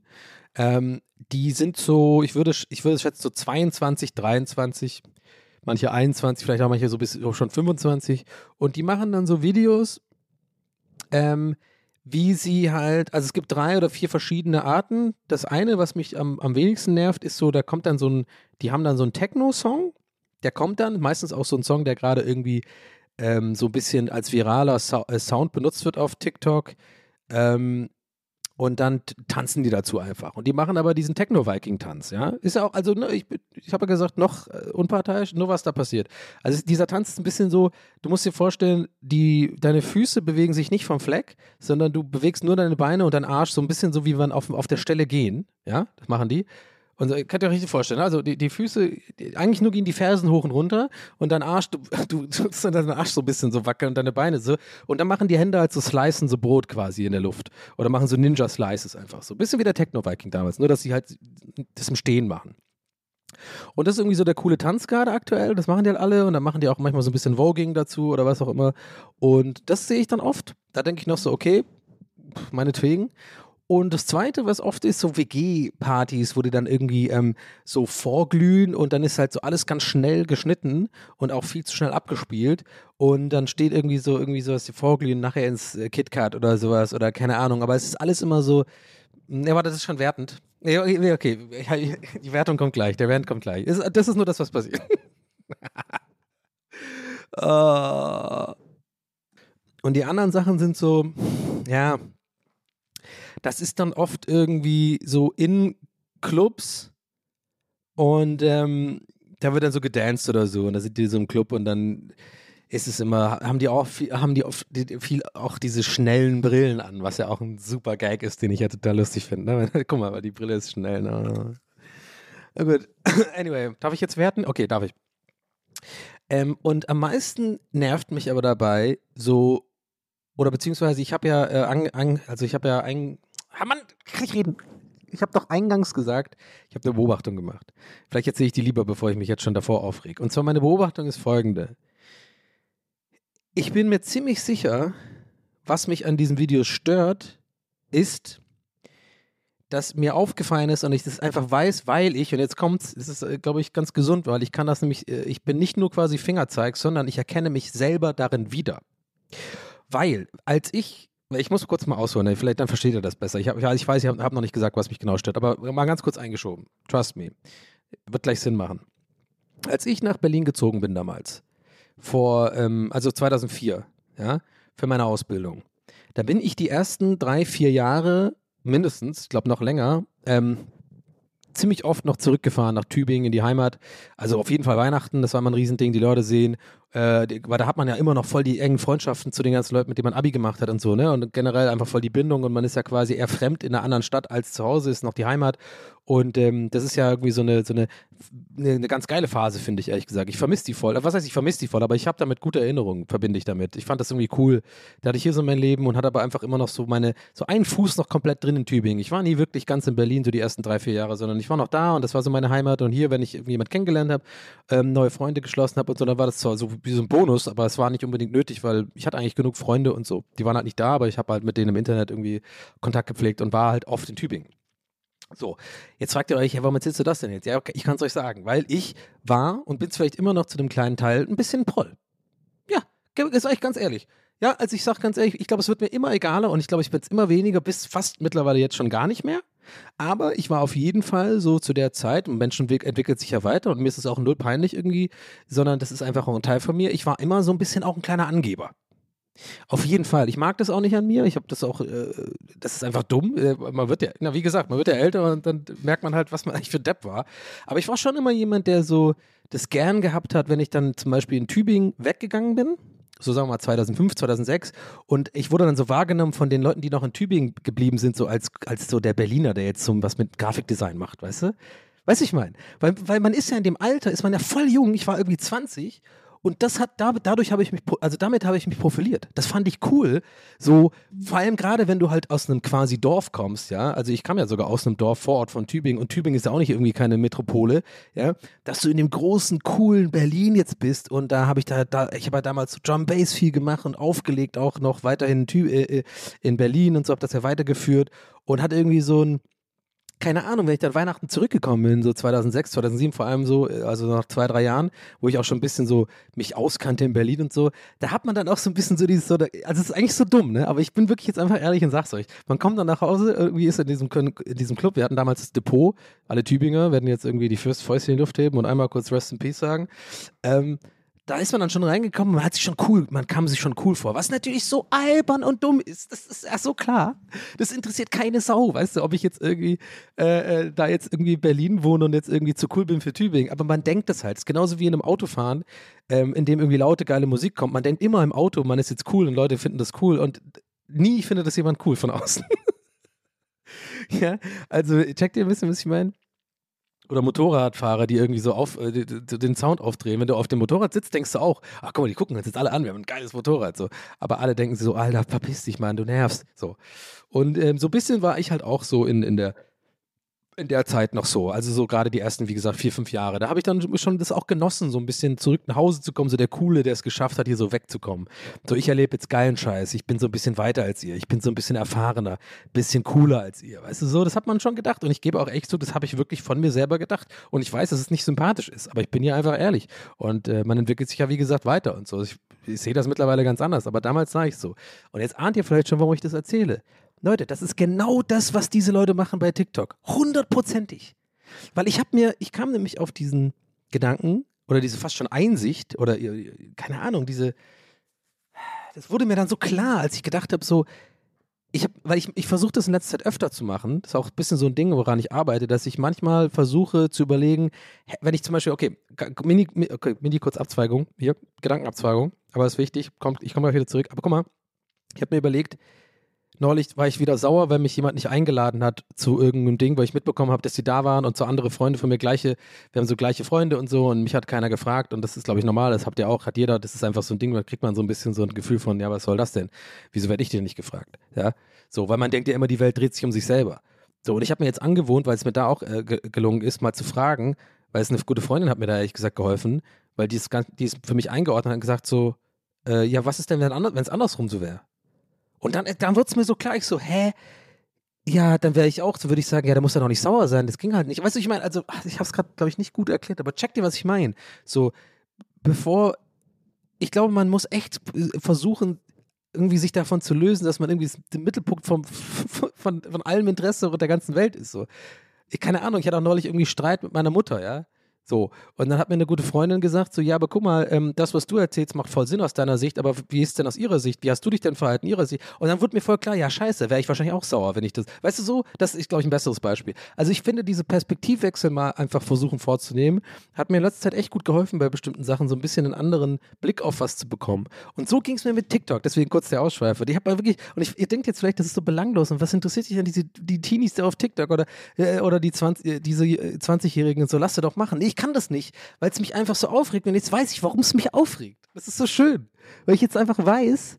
Speaker 2: ähm, die sind so, ich würde, ich würde schätzen, so 22, 23, manche 21, vielleicht auch manche so bis auch schon 25 und die machen dann so Videos, ähm, wie sie halt, also es gibt drei oder vier verschiedene Arten. Das eine, was mich am, am wenigsten nervt, ist so, da kommt dann so ein, die haben dann so einen Techno-Song, der kommt dann, meistens auch so ein Song, der gerade irgendwie ähm, so ein bisschen als viraler so äh, Sound benutzt wird auf TikTok. Ähm, und dann tanzen die dazu einfach. Und die machen aber diesen Techno-Viking-Tanz, ja. Ist ja auch, also ne, ich, ich habe ja gesagt, noch äh, unparteiisch, nur was da passiert. Also dieser Tanz ist ein bisschen so, du musst dir vorstellen, die, deine Füße bewegen sich nicht vom Fleck, sondern du bewegst nur deine Beine und deinen Arsch so ein bisschen so, wie man auf, auf der Stelle gehen, ja, das machen die. Und so, könnt ihr euch richtig vorstellen, also die, die Füße, die, eigentlich nur gehen die Fersen hoch und runter und dein Arsch, du, du dann deinen Arsch so ein bisschen so wackeln und deine Beine so. Und dann machen die Hände halt so Slicen, so Brot quasi in der Luft. Oder machen so Ninja-Slices einfach so. Bisschen wie der Techno-Viking damals, nur dass sie halt das im Stehen machen. Und das ist irgendwie so der coole Tanz gerade aktuell. Das machen die halt alle und dann machen die auch manchmal so ein bisschen Voging dazu oder was auch immer. Und das sehe ich dann oft. Da denke ich noch so, okay, meinetwegen. Und das Zweite, was oft ist, so WG-Partys, wo die dann irgendwie ähm, so vorglühen und dann ist halt so alles ganz schnell geschnitten und auch viel zu schnell abgespielt. Und dann steht irgendwie so, irgendwie so, dass die vorglühen nachher ins äh, KitKat oder sowas oder keine Ahnung. Aber es ist alles immer so, ne, warte, das ist schon wertend. Okay, okay, die Wertung kommt gleich, der Rant kommt gleich. Das ist nur das, was passiert. Ah. Und die anderen Sachen sind so, ja, das ist dann oft irgendwie so in Clubs und ähm, da wird dann so gedanced oder so und da sind die so im Club und dann ist es immer, haben die auch viel, haben die oft viel auch diese schnellen Brillen an, was ja auch ein super Gag ist, den ich ja total lustig finde. Ne? Guck mal, aber die Brille ist schnell. Ne? Na gut. Anyway, darf ich jetzt werten? Okay, darf ich. Ähm, und am meisten nervt mich aber dabei so, oder beziehungsweise ich habe ja, äh, an, an, also ich habe ja ein, Mann, kann ich reden? ich habe doch eingangs gesagt, ich habe eine Beobachtung gemacht. Vielleicht erzähle ich die lieber, bevor ich mich jetzt schon davor aufreg. Und zwar meine Beobachtung ist folgende. Ich bin mir ziemlich sicher, was mich an diesem Video stört, ist, dass mir aufgefallen ist und ich das einfach weiß, weil ich, und jetzt kommt's, es ist, äh, glaube ich, ganz gesund, weil ich kann das nämlich, äh, ich bin nicht nur quasi Fingerzeig, sondern ich erkenne mich selber darin wieder. Weil, als ich, ich muss kurz mal ausholen, vielleicht dann versteht ihr das besser. Ich, hab, ich weiß, ich habe hab noch nicht gesagt, was mich genau stört, aber mal ganz kurz eingeschoben. Trust me. Wird gleich Sinn machen. Als ich nach Berlin gezogen bin damals, vor, ähm, also 2004, ja, für meine Ausbildung, da bin ich die ersten drei, vier Jahre mindestens, ich glaube noch länger, ähm, ziemlich oft noch zurückgefahren nach Tübingen in die Heimat. Also auf jeden Fall Weihnachten, das war mal ein Riesending, die Leute sehen. Äh, weil da hat man ja immer noch voll die engen Freundschaften zu den ganzen Leuten, mit denen man Abi gemacht hat und so, ne? Und generell einfach voll die Bindung und man ist ja quasi eher fremd in einer anderen Stadt als zu Hause, ist noch die Heimat. Und ähm, das ist ja irgendwie so eine, so eine, eine, ganz geile Phase, finde ich, ehrlich gesagt. Ich vermisse die voll. Was heißt, ich vermisse die voll, aber ich habe damit gute Erinnerungen, verbinde ich damit. Ich fand das irgendwie cool. Da hatte ich hier so mein Leben und hatte aber einfach immer noch so meine, so einen Fuß noch komplett drin in Tübingen. Ich war nie wirklich ganz in Berlin, so die ersten drei, vier Jahre, sondern ich war noch da und das war so meine Heimat. Und hier, wenn ich irgendjemand kennengelernt habe, ähm, neue Freunde geschlossen habe und so, dann war das zwar so wie so ein Bonus, aber es war nicht unbedingt nötig, weil ich hatte eigentlich genug Freunde und so. Die waren halt nicht da, aber ich habe halt mit denen im Internet irgendwie Kontakt gepflegt und war halt oft in Tübingen. So, jetzt fragt ihr euch, ja, warum erzählst du das denn jetzt? Ja, okay, ich kann es euch sagen, weil ich war und bin vielleicht immer noch zu dem kleinen Teil ein bisschen Proll. Ja, ist euch ganz ehrlich. Ja, also ich sag ganz ehrlich, ich glaube, es wird mir immer egaler und ich glaube, ich bin es immer weniger, bis fast mittlerweile jetzt schon gar nicht mehr. Aber ich war auf jeden Fall so zu der Zeit, und Menschen entwickelt sich ja weiter und mir ist es auch null peinlich irgendwie, sondern das ist einfach auch ein Teil von mir. Ich war immer so ein bisschen auch ein kleiner Angeber. Auf jeden Fall. Ich mag das auch nicht an mir. Ich habe das auch, äh, das ist einfach dumm. Äh, man wird ja, na, wie gesagt, man wird ja älter und dann merkt man halt, was man eigentlich für Depp war. Aber ich war schon immer jemand, der so das gern gehabt hat, wenn ich dann zum Beispiel in Tübingen weggegangen bin. So sagen wir mal 2005, 2006. Und ich wurde dann so wahrgenommen von den Leuten, die noch in Tübingen geblieben sind, so als, als so der Berliner, der jetzt so was mit Grafikdesign macht, weißt du? Weißt du, ich meine? Weil, weil man ist ja in dem Alter, ist man ja voll jung. Ich war irgendwie 20 und das hat dadurch habe ich mich, also damit habe ich mich profiliert. Das fand ich cool. So, vor allem gerade, wenn du halt aus einem quasi Dorf kommst, ja. Also ich kam ja sogar aus einem Dorf vor Ort von Tübingen und Tübingen ist ja auch nicht irgendwie keine Metropole, ja. Dass du in dem großen, coolen Berlin jetzt bist und da habe ich da, da ich habe ja damals so Drum Bass viel gemacht und aufgelegt auch noch weiterhin in, äh, äh, in Berlin und so, habe das ja weitergeführt und hat irgendwie so ein, keine Ahnung, wenn ich dann Weihnachten zurückgekommen bin, so 2006, 2007 vor allem so, also nach zwei, drei Jahren, wo ich auch schon ein bisschen so mich auskannte in Berlin und so, da hat man dann auch so ein bisschen so dieses, so, also es ist eigentlich so dumm, ne, aber ich bin wirklich jetzt einfach ehrlich und sag's euch. Man kommt dann nach Hause, irgendwie ist in diesem, in diesem Club, wir hatten damals das Depot, alle Tübinger werden jetzt irgendwie die Fäuste in die Luft heben und einmal kurz Rest in Peace sagen, ähm, da ist man dann schon reingekommen, man hat sich schon cool, man kam sich schon cool vor. Was natürlich so albern und dumm ist, das ist ja so klar. Das interessiert keine Sau, weißt du, ob ich jetzt irgendwie äh, äh, da jetzt irgendwie Berlin wohne und jetzt irgendwie zu cool bin für Tübingen. Aber man denkt das halt. Das ist genauso wie in einem Autofahren, ähm, in dem irgendwie laute, geile Musik kommt. Man denkt immer im Auto, man ist jetzt cool und Leute finden das cool und nie findet das jemand cool von außen. ja, also checkt ihr ein bisschen, was ich meine? Oder Motorradfahrer, die irgendwie so auf, äh, den Sound aufdrehen. Wenn du auf dem Motorrad sitzt, denkst du auch, ach guck mal, die gucken uns jetzt alle an, wir haben ein geiles Motorrad. So. Aber alle denken so, Alter, verpiss dich, Mann, du nervst. So. Und ähm, so ein bisschen war ich halt auch so in, in der in der Zeit noch so. Also so gerade die ersten, wie gesagt, vier, fünf Jahre. Da habe ich dann schon das auch genossen, so ein bisschen zurück nach Hause zu kommen, so der Coole, der es geschafft hat, hier so wegzukommen. So, ich erlebe jetzt geilen Scheiß. Ich bin so ein bisschen weiter als ihr. Ich bin so ein bisschen erfahrener, bisschen cooler als ihr. Weißt du, so, das hat man schon gedacht. Und ich gebe auch echt so, das habe ich wirklich von mir selber gedacht. Und ich weiß, dass es nicht sympathisch ist. Aber ich bin ja einfach ehrlich. Und äh, man entwickelt sich ja, wie gesagt, weiter und so. Ich, ich sehe das mittlerweile ganz anders. Aber damals sah ich so. Und jetzt ahnt ihr vielleicht schon, warum ich das erzähle. Leute, das ist genau das, was diese Leute machen bei TikTok. Hundertprozentig. Weil ich habe mir, ich kam nämlich auf diesen Gedanken oder diese fast schon Einsicht oder keine Ahnung, diese, das wurde mir dann so klar, als ich gedacht habe, so, ich habe, weil ich, ich versuche das in letzter Zeit öfter zu machen, das ist auch ein bisschen so ein Ding, woran ich arbeite, dass ich manchmal versuche zu überlegen, wenn ich zum Beispiel, okay, mini, okay, mini kurz Abzweigung, hier, Gedankenabzweigung, aber ist wichtig, kommt, ich komme gleich wieder zurück, aber guck mal, ich habe mir überlegt, neulich war ich wieder sauer, weil mich jemand nicht eingeladen hat zu irgendeinem Ding, weil ich mitbekommen habe, dass sie da waren und so andere Freunde von mir gleiche, wir haben so gleiche Freunde und so und mich hat keiner gefragt und das ist, glaube ich, normal, das habt ihr auch, hat jeder, das ist einfach so ein Ding, da kriegt man so ein bisschen so ein Gefühl von, ja, was soll das denn? Wieso werde ich dir nicht gefragt? Ja, so, weil man denkt ja immer, die Welt dreht sich um sich selber. So, und ich habe mir jetzt angewohnt, weil es mir da auch äh, ge gelungen ist, mal zu fragen, weil es eine gute Freundin hat mir da ehrlich gesagt geholfen, weil die ist, ganz, die ist für mich eingeordnet und hat gesagt so, äh, ja, was ist denn, wenn es andersrum so wäre? Und dann, dann wird es mir so klar, ich so, hä? Ja, dann wäre ich auch, so würde ich sagen, ja, da muss er doch nicht sauer sein, das ging halt nicht. Weißt du, ich meine, also, ich habe es gerade, glaube ich, nicht gut erklärt, aber check dir, was ich meine. So, bevor, ich glaube, man muss echt äh, versuchen, irgendwie sich davon zu lösen, dass man irgendwie der Mittelpunkt vom, von, von allem Interesse der ganzen Welt ist. So. Ich, keine Ahnung, ich hatte auch neulich irgendwie Streit mit meiner Mutter, ja. So, und dann hat mir eine gute Freundin gesagt, so, ja, aber guck mal, ähm, das, was du erzählst, macht voll Sinn aus deiner Sicht, aber wie ist denn aus ihrer Sicht? Wie hast du dich denn verhalten, ihrer Sicht? Und dann wurde mir voll klar, ja, scheiße, wäre ich wahrscheinlich auch sauer, wenn ich das, weißt du so, das ist, glaube ich, ein besseres Beispiel. Also ich finde, diese Perspektivwechsel mal einfach versuchen vorzunehmen, hat mir in letzter Zeit echt gut geholfen, bei bestimmten Sachen so ein bisschen einen anderen Blick auf was zu bekommen. Und so ging es mir mit TikTok, deswegen kurz der Ausschweifer. Ich habe mal wirklich, und ich, ihr denkt jetzt vielleicht, das ist so belanglos und was interessiert dich an diese, die Teenies da auf TikTok oder, äh, oder die 20, äh, diese 20-Jährigen und so, lass sie doch machen. Ich kann das nicht weil es mich einfach so aufregt. Und jetzt weiß ich, warum es mich aufregt. Das ist so schön. Weil ich jetzt einfach weiß,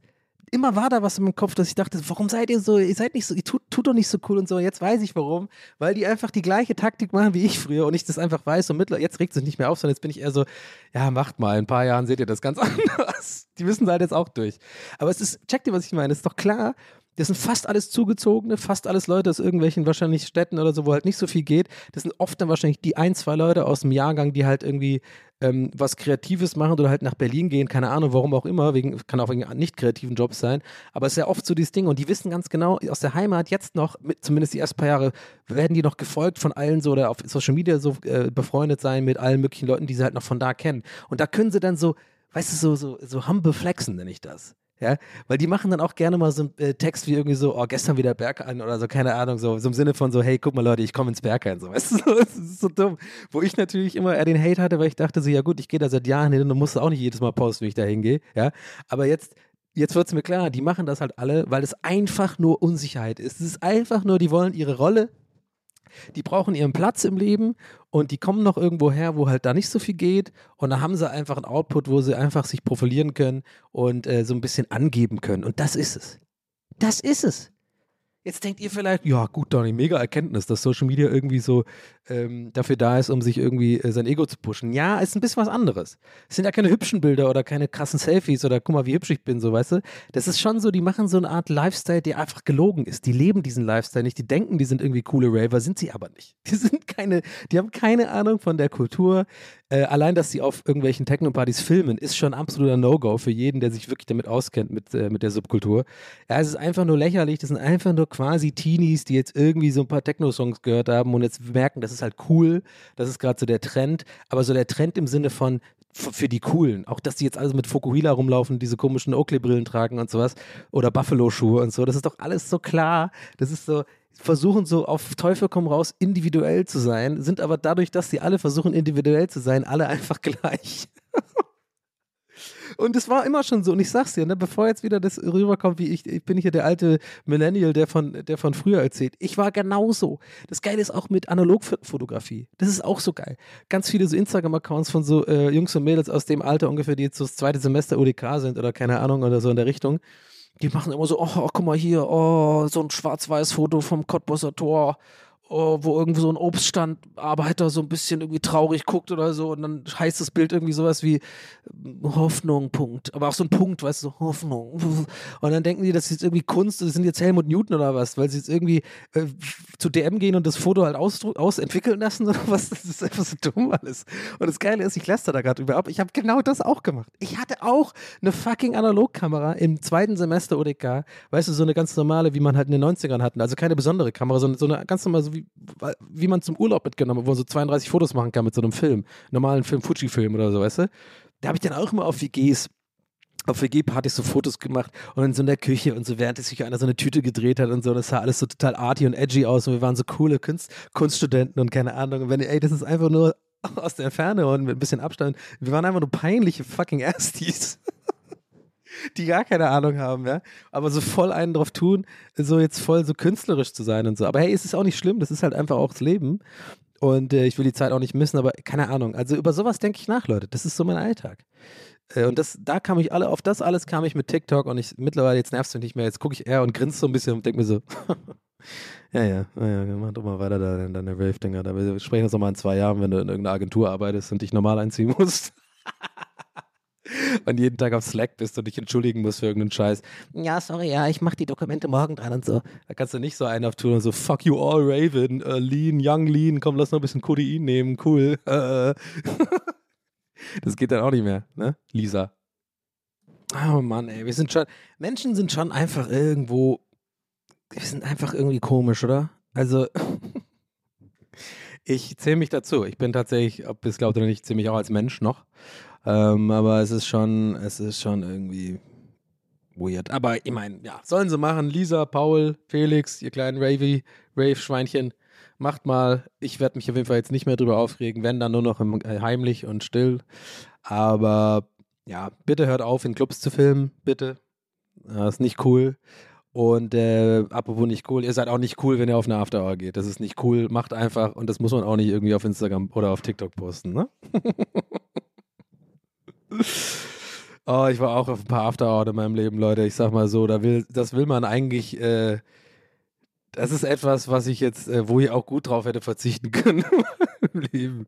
Speaker 2: immer war da was in meinem Kopf, dass ich dachte, warum seid ihr so, ihr seid nicht so, ihr tut, tut doch nicht so cool und so. Jetzt weiß ich warum, weil die einfach die gleiche Taktik machen wie ich früher und ich das einfach weiß und mittlerweile, jetzt regt es sich nicht mehr auf, sondern jetzt bin ich eher so, ja, macht mal, in ein paar Jahren seht ihr das ganz anders. Die müssen halt jetzt auch durch. Aber es ist, checkt ihr, was ich meine? Es ist doch klar, das sind fast alles Zugezogene, fast alles Leute aus irgendwelchen wahrscheinlich Städten oder so, wo halt nicht so viel geht. Das sind oft dann wahrscheinlich die ein, zwei Leute aus dem Jahrgang, die halt irgendwie ähm, was Kreatives machen oder halt nach Berlin gehen, keine Ahnung, warum auch immer, wegen, kann auch wegen nicht kreativen Jobs sein. Aber es ist ja oft so dieses Ding und die wissen ganz genau, aus der Heimat jetzt noch, mit, zumindest die ersten paar Jahre, werden die noch gefolgt von allen so oder auf Social Media so äh, befreundet sein mit allen möglichen Leuten, die sie halt noch von da kennen. Und da können sie dann so, weißt du, so, so, so humble flexen, nenne ich das. Ja, weil die machen dann auch gerne mal so einen äh, Text wie irgendwie so, oh, gestern wieder Berg an oder so, keine Ahnung, so, so im Sinne von so, hey, guck mal Leute, ich komme ins Berg ein, so, weißt du, das ist so dumm. Wo ich natürlich immer eher den Hate hatte, weil ich dachte so, ja gut, ich gehe da seit Jahren hin und musst auch nicht jedes Mal posten, wie ich da hingehe, ja, aber jetzt, jetzt wird es mir klar, die machen das halt alle, weil es einfach nur Unsicherheit ist. Es ist einfach nur, die wollen ihre Rolle die brauchen ihren Platz im Leben und die kommen noch irgendwo her, wo halt da nicht so viel geht und da haben sie einfach einen Output, wo sie einfach sich profilieren können und äh, so ein bisschen angeben können und das ist es. Das ist es. Jetzt denkt ihr vielleicht, ja gut, Donny, mega Erkenntnis, dass Social Media irgendwie so ähm, dafür da ist, um sich irgendwie äh, sein Ego zu pushen. Ja, ist ein bisschen was anderes. Es sind ja keine hübschen Bilder oder keine krassen Selfies oder guck mal, wie hübsch ich bin, so weißt du. Das ist schon so, die machen so eine Art Lifestyle, der einfach gelogen ist. Die leben diesen Lifestyle nicht, die denken, die sind irgendwie coole Raver, sind sie aber nicht. Die sind keine, die haben keine Ahnung von der Kultur. Äh, allein, dass sie auf irgendwelchen Techno-Partys filmen, ist schon absoluter No-Go für jeden, der sich wirklich damit auskennt, mit, äh, mit der Subkultur. Ja, es ist einfach nur lächerlich. Das sind einfach nur quasi Teenies, die jetzt irgendwie so ein paar Techno-Songs gehört haben und jetzt merken, das ist halt cool. Das ist gerade so der Trend. Aber so der Trend im Sinne von, für die Coolen. Auch, dass die jetzt alle mit Fokuhila rumlaufen, diese komischen Oakley-Brillen tragen und sowas. Oder Buffalo-Schuhe und so. Das ist doch alles so klar. Das ist so, versuchen so auf Teufel komm raus individuell zu sein, sind aber dadurch, dass sie alle versuchen individuell zu sein, alle einfach gleich. Und es war immer schon so. Und ich sag's dir, ne, bevor jetzt wieder das rüberkommt, wie ich, ich bin hier der alte Millennial, der von, der von früher erzählt. Ich war genauso. Das Geile ist auch mit Analogfotografie. Das ist auch so geil. Ganz viele so Instagram-Accounts von so äh, Jungs und Mädels aus dem Alter ungefähr, die jetzt so das zweite Semester UDK sind oder keine Ahnung oder so in der Richtung die machen immer so, oh, oh guck mal hier, oh, so ein Schwarz-Weiß-Foto vom Cottbusser Tor wo irgendwo so ein Obststandarbeiter so ein bisschen irgendwie traurig guckt oder so und dann heißt das Bild irgendwie sowas wie Hoffnung, Punkt. Aber auch so ein Punkt, weißt du, so Hoffnung. Und dann denken die, das ist jetzt irgendwie Kunst, das sind jetzt Helmut Newton oder was, weil sie jetzt irgendwie äh, zu DM gehen und das Foto halt ausentwickeln lassen oder was. Das ist einfach so dumm alles. Und das Geile ist, ich läster da gerade überhaupt. Ich habe genau das auch gemacht. Ich hatte auch eine fucking Analogkamera im zweiten Semester ODK. Weißt du, so eine ganz normale, wie man halt in den 90ern hatten. Also keine besondere Kamera, sondern so eine ganz normale, so wie wie, wie man zum Urlaub mitgenommen hat, wo man so 32 Fotos machen kann mit so einem Film, normalen Film, Fuji-Film oder so, weißt du? Da habe ich dann auch immer auf WGs auf WG-Partys so Fotos gemacht und in so einer Küche und so, während sich einer so eine Tüte gedreht hat und so, das sah alles so total arty und edgy aus und wir waren so coole Kunst, Kunststudenten und keine Ahnung. Und wenn, ey, das ist einfach nur aus der Ferne und mit ein bisschen Abstand. Wir waren einfach nur peinliche fucking Erstis. die gar keine Ahnung haben, ja. Aber so voll einen drauf tun, so jetzt voll so künstlerisch zu sein und so. Aber hey, es ist auch nicht schlimm, das ist halt einfach auch das Leben. Und äh, ich will die Zeit auch nicht missen, aber keine Ahnung. Also über sowas denke ich nach, Leute. Das ist so mein Alltag. Äh, und das, da kam ich alle, auf das alles kam ich mit TikTok und ich mittlerweile, jetzt nervst du nicht mehr, jetzt gucke ich eher und grinse so ein bisschen und denke mir so, Ja, ja, ja, mach doch mal weiter da in deine Rave-Dinger. Wir sprechen uns nochmal in zwei Jahren, wenn du in irgendeiner Agentur arbeitest und dich normal einziehen musst. und jeden Tag auf Slack bist und dich entschuldigen musst für irgendeinen Scheiß. Ja, sorry, ja, ich mach die Dokumente morgen dran und so. Da kannst du nicht so einen auftun und so, fuck you all, Raven, uh, Lean, Young Lean, komm, lass noch ein bisschen Codein nehmen, cool. das geht dann auch nicht mehr, ne, Lisa? Oh Mann, ey, wir sind schon, Menschen sind schon einfach irgendwo wir sind einfach irgendwie komisch, oder? Also, ich zähle mich dazu. Ich bin tatsächlich, ob es glaubt oder nicht, ziemlich auch als Mensch noch. Ähm, aber es ist schon, es ist schon irgendwie weird. Aber ich meine, ja, sollen sie machen. Lisa, Paul, Felix, ihr kleinen Ravy, Rave-Schweinchen, macht mal. Ich werde mich auf jeden Fall jetzt nicht mehr drüber aufregen, wenn dann nur noch im, äh, heimlich und still. Aber ja, bitte hört auf, in Clubs zu filmen, bitte. Das ist nicht cool. Und äh, apropos nicht cool, ihr seid auch nicht cool, wenn ihr auf eine After Hour geht. Das ist nicht cool, macht einfach und das muss man auch nicht irgendwie auf Instagram oder auf TikTok posten, ne? oh, ich war auch auf ein paar After Hour in meinem Leben, Leute. Ich sag mal so, da will, das will man eigentlich, äh, das ist etwas, was ich jetzt, äh, wo ich auch gut drauf hätte verzichten können Leben.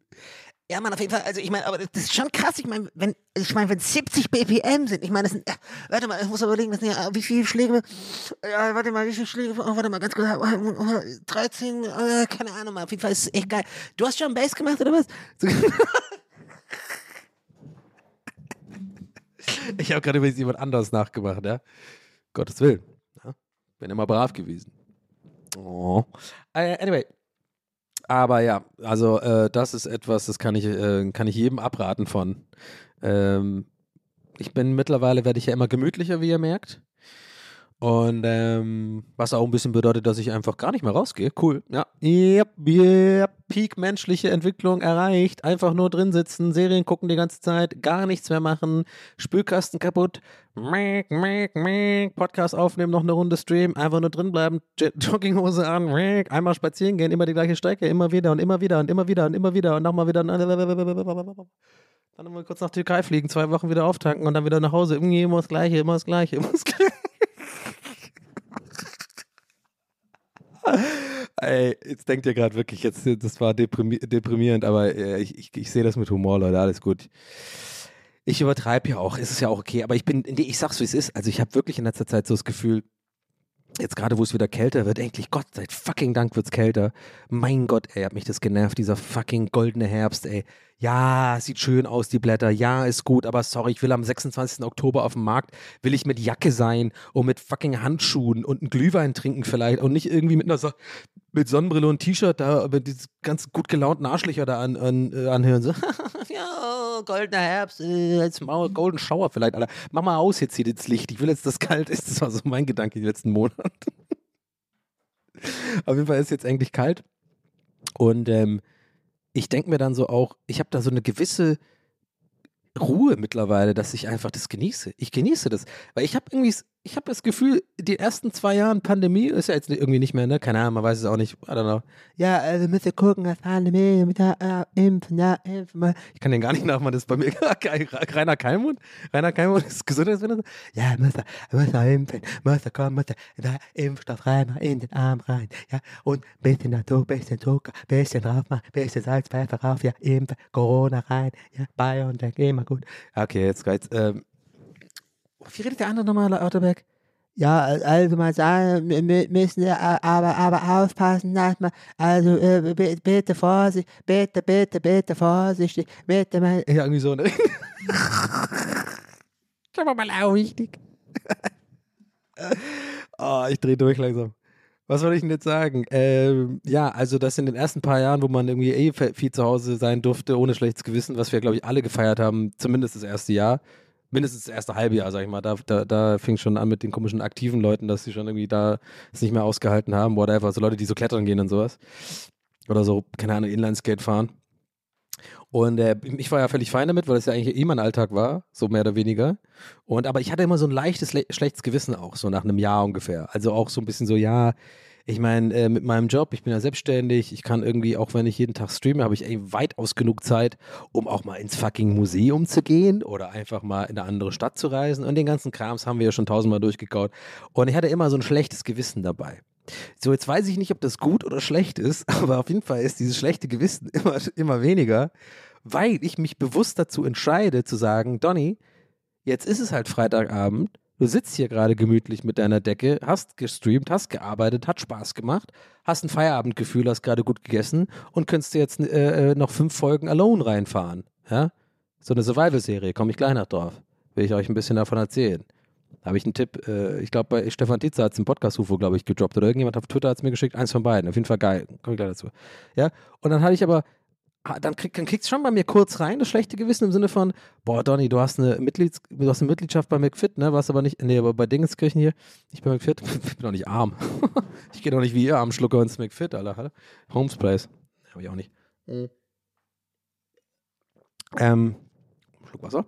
Speaker 4: Ja, Mann, auf jeden Fall. Also ich meine, aber das ist schon krass. Ich meine, wenn ich meine, wenn 70 BPM sind, ich meine, das sind, äh, warte mal, ich muss überlegen, das sind ja, wie viele Schläge, äh, warte mal, wie viele Schläge, oh, warte mal, ganz kurz, 13, äh, keine Ahnung, auf jeden Fall ist echt geil. Du hast schon Bass gemacht oder was?
Speaker 2: ich habe gerade übrigens jemand anderes nachgemacht, ja. Gottes Willen. Ja? Bin immer brav gewesen. Oh. Uh, anyway, aber ja, also äh, das ist etwas, das kann ich, äh, kann ich jedem abraten von. Ähm, ich bin mittlerweile, werde ich ja immer gemütlicher, wie ihr merkt. Und ähm, was auch ein bisschen bedeutet, dass ich einfach gar nicht mehr rausgehe. Cool. Ja. Yep, yep. Peak menschliche Entwicklung erreicht. Einfach nur drin sitzen, Serien gucken die ganze Zeit, gar nichts mehr machen, Spülkasten kaputt, mäk, mäk, mäk. Podcast aufnehmen, noch eine Runde streamen, einfach nur drin bleiben, Jogginghose an, mäk. einmal spazieren gehen, immer die gleiche Strecke, immer wieder und immer wieder und immer wieder und immer wieder und nochmal wieder. Dann immer kurz nach Türkei fliegen, zwei Wochen wieder auftanken und dann wieder nach Hause. Immer das Gleiche, immer das Gleiche, immer das Gleiche. Ey, jetzt denkt ihr gerade wirklich, jetzt, das war deprimi deprimierend, aber äh, ich, ich, ich sehe das mit Humor, Leute, alles gut. Ich übertreibe ja auch, ist es ja auch okay, aber ich bin, ich sag's wie es ist. Also ich habe wirklich in letzter Zeit so das Gefühl, Jetzt gerade, wo es wieder kälter wird, endlich, Gott sei fucking Dank wird's kälter. Mein Gott, ey, hat mich das genervt, dieser fucking goldene Herbst, ey. Ja, sieht schön aus, die Blätter, ja, ist gut, aber sorry, ich will am 26. Oktober auf dem Markt, will ich mit Jacke sein und mit fucking Handschuhen und einen Glühwein trinken vielleicht und nicht irgendwie mit einer so mit Sonnenbrille und T-Shirt da, mit diese ganz gut gelaunten Arschlöcher da an, an, äh, anhören. So, ja, goldener Herbst, äh, jetzt mal Golden Shower vielleicht, Alter. Mach mal aus jetzt hier das Licht. Ich will jetzt, dass es kalt ist. Das war so mein Gedanke die letzten Monate. Auf jeden Fall ist es jetzt eigentlich kalt. Und ähm, ich denke mir dann so auch, ich habe da so eine gewisse Ruhe mittlerweile, dass ich einfach das genieße. Ich genieße das. Weil ich habe irgendwie ich habe das Gefühl, die ersten zwei Jahre Pandemie ist ja jetzt irgendwie nicht mehr, ne? Keine Ahnung, man weiß es auch nicht. I don't know. Ja, also müsst ihr gucken, das Pandemie, mit der äh, Impfen, ja, impfen. Ich kann den gar nicht nachmachen, das ist bei mir Rainer Keimund. Rainer Keimund ist Gesundheitsminister. Ja, müsst ihr, müsst ihr impfen, müsst ihr kommen, müsst ihr da Impfstoff rein, in den Arm rein, ja, und bisschen Natur, bisschen Zucker, bisschen drauf machen, bisschen Salz, Pfeffer rauf, ja, impfen, Corona rein, ja, BioNTech, immer gut. Okay, jetzt geht's, ähm, wie redet der andere nochmal, Lauterberg? Ja, also mal sagen, wir müssen aber, aber aufpassen, dass man, also äh, bitte Vorsicht, bitte, bitte, bitte vorsichtig, bitte mal. Ja, irgendwie so, ne? Schauen wir mal auch wichtig. oh, ich drehe durch langsam. Was soll ich denn jetzt sagen? Ähm, ja, also das in den ersten paar Jahren, wo man irgendwie eh viel zu Hause sein durfte, ohne schlechtes Gewissen, was wir, glaube ich, alle gefeiert haben, zumindest das erste Jahr, mindestens das erste halbe Jahr, sag ich mal. Da, da, da fing schon an mit den komischen aktiven Leuten, dass sie schon irgendwie da es nicht mehr ausgehalten haben, whatever. So Leute, die so klettern gehen und sowas. Oder so, keine Ahnung, Inlineskate fahren. Und äh, ich war ja völlig fein damit, weil es ja eigentlich eh mein Alltag war, so mehr oder weniger. Und aber ich hatte immer so ein leichtes, schlechtes Gewissen auch, so nach einem Jahr ungefähr. Also auch so ein bisschen so, ja, ich meine, äh, mit meinem Job, ich bin ja selbstständig, ich kann irgendwie, auch wenn ich jeden Tag streame, habe ich ey, weitaus genug Zeit, um auch mal ins fucking Museum zu gehen oder einfach mal in eine andere Stadt zu reisen. Und den ganzen Krams haben wir ja schon tausendmal durchgekaut. Und ich hatte immer so ein schlechtes Gewissen dabei. So, jetzt weiß ich nicht, ob das gut oder schlecht ist, aber auf jeden Fall ist dieses schlechte Gewissen immer, immer weniger, weil ich mich bewusst dazu entscheide zu sagen, Donny, jetzt ist es halt Freitagabend, du sitzt hier gerade gemütlich mit deiner Decke, hast gestreamt, hast gearbeitet, hat Spaß gemacht, hast ein Feierabendgefühl, hast gerade gut gegessen und könntest jetzt äh, äh, noch fünf Folgen Alone reinfahren. Ja? So eine Survival-Serie, komme ich gleich noch drauf. Will ich euch ein bisschen davon erzählen. Da habe ich einen Tipp, äh, ich glaube, bei Stefan Tietze hat es im Podcast-UFO, glaube ich, gedroppt oder irgendjemand auf Twitter hat es mir geschickt, eins von beiden. Auf jeden Fall geil. Komme ich gleich dazu. Ja, und dann hatte ich aber, dann, krieg, dann kriegt es schon bei mir kurz rein, das schlechte Gewissen im Sinne von, boah, Donny, du hast eine, Mitglieds, du hast eine Mitgliedschaft bei McFit, ne? Warst aber nicht, nee, aber bei Dingenskirchen hier, nicht bei McFit. ich bin doch nicht arm. ich gehe doch nicht wie ihr arm Schlucker ins McFit, Alter. Homes Place. Habe ich auch nicht. Ähm, Schluck Wasser.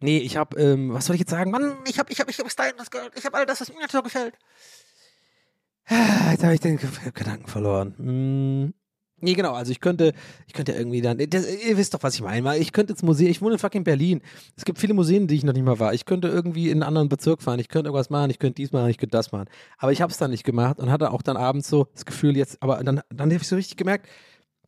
Speaker 2: Nee, ich habe, ähm, was soll ich jetzt sagen? Mann, ich habe, ich habe, ich habe Stein, das gehört. Ich habe all das, was mir so gefällt. Ah, Jetzt habe ich den Ge- Gedanken verloren. Hm. Nee, genau, also ich könnte, ich könnte irgendwie dann, das, ihr wisst doch, was ich meine, ich könnte ins Museum, ich wohne in fucking Berlin. Es gibt viele Museen, die ich noch nicht mal war. Ich könnte irgendwie in einen anderen Bezirk fahren, ich könnte irgendwas machen, ich könnte dies machen, ich könnte das machen. Aber ich habe es dann nicht gemacht und hatte auch dann abends so das Gefühl jetzt, aber dann, dann habe ich so richtig gemerkt,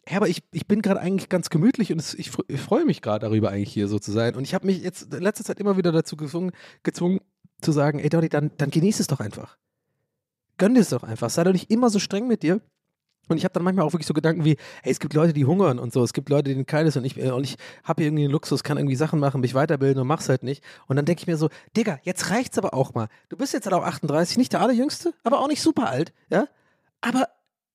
Speaker 2: ja, aber ich, ich bin gerade eigentlich ganz gemütlich und es, ich, ich freue mich gerade darüber, eigentlich hier so zu sein. Und ich habe mich jetzt in letzter Zeit immer wieder dazu gezwungen, gezwungen zu sagen, ey Donny, dann, dann genieß es doch einfach. Gönn dir es doch einfach. Sei doch nicht immer so streng mit dir. Und ich habe dann manchmal auch wirklich so Gedanken wie, ey, es gibt Leute, die hungern und so, es gibt Leute, denen ist und ich, äh, und ich habe hier irgendwie einen Luxus, kann irgendwie Sachen machen, mich weiterbilden und mach's halt nicht. Und dann denke ich mir so, Digga, jetzt reicht's aber auch mal. Du bist jetzt halt auch 38, nicht der allerjüngste, aber auch nicht super alt, ja? Aber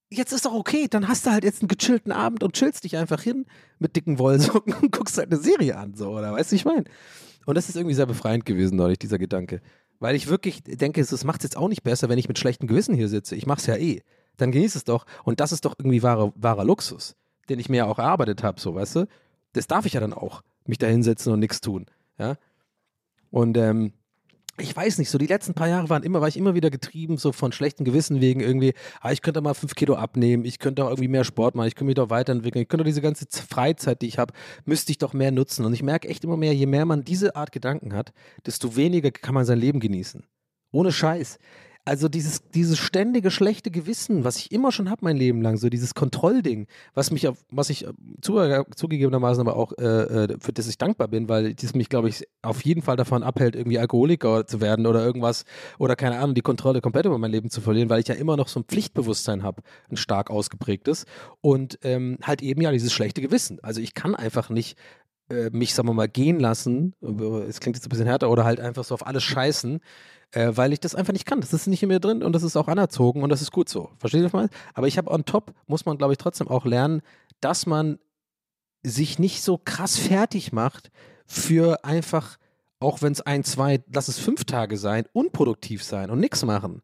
Speaker 2: jetzt ist doch okay, dann hast du halt jetzt einen gechillten Abend und chillst dich einfach hin mit dicken Wollsocken und guckst halt eine Serie an, so, oder weißt du, ich meine? Und das ist irgendwie sehr befreiend gewesen neulich, dieser Gedanke. Weil ich wirklich denke, es macht es jetzt auch nicht besser, wenn ich mit schlechtem Gewissen hier sitze. Ich mach's ja eh. Dann genieß es doch. Und das ist doch irgendwie wahrer, wahrer Luxus, den ich mir ja auch erarbeitet habe, so, weißt du? Das darf ich ja dann auch, mich da hinsetzen und nichts tun, ja? Und, ähm, ich weiß nicht, so die letzten paar Jahre waren immer, war ich immer wieder getrieben, so von schlechten Gewissen wegen irgendwie, ah, ich könnte mal fünf Kilo abnehmen, ich könnte auch irgendwie mehr Sport machen, ich könnte mich doch weiterentwickeln, ich könnte diese ganze Freizeit, die ich habe, müsste ich doch mehr nutzen. Und ich merke echt immer mehr, je mehr man diese Art Gedanken hat, desto weniger kann man sein Leben genießen. Ohne Scheiß. Also dieses, dieses ständige schlechte Gewissen, was ich immer schon habe mein Leben lang, so dieses Kontrollding, was mich, was ich äh, zu, zugegebenermaßen aber auch, äh, äh, für das ich dankbar bin, weil das mich, glaube ich, auf jeden Fall davon abhält, irgendwie Alkoholiker zu werden oder irgendwas oder keine Ahnung, die Kontrolle komplett über mein Leben zu verlieren, weil ich ja immer noch so ein Pflichtbewusstsein habe, ein stark ausgeprägtes und ähm, halt eben ja dieses schlechte Gewissen. Also ich kann einfach nicht äh, mich, sagen wir mal, gehen lassen, es klingt jetzt ein bisschen härter, oder halt einfach so auf alles scheißen, äh, weil ich das einfach nicht kann. Das ist nicht in mir drin und das ist auch anerzogen und das ist gut so. Versteht ihr, ich meine? Aber ich habe on top, muss man, glaube ich, trotzdem auch lernen, dass man sich nicht so krass fertig macht für einfach, auch wenn es ein, zwei, lass es fünf Tage sein, unproduktiv sein und nichts machen.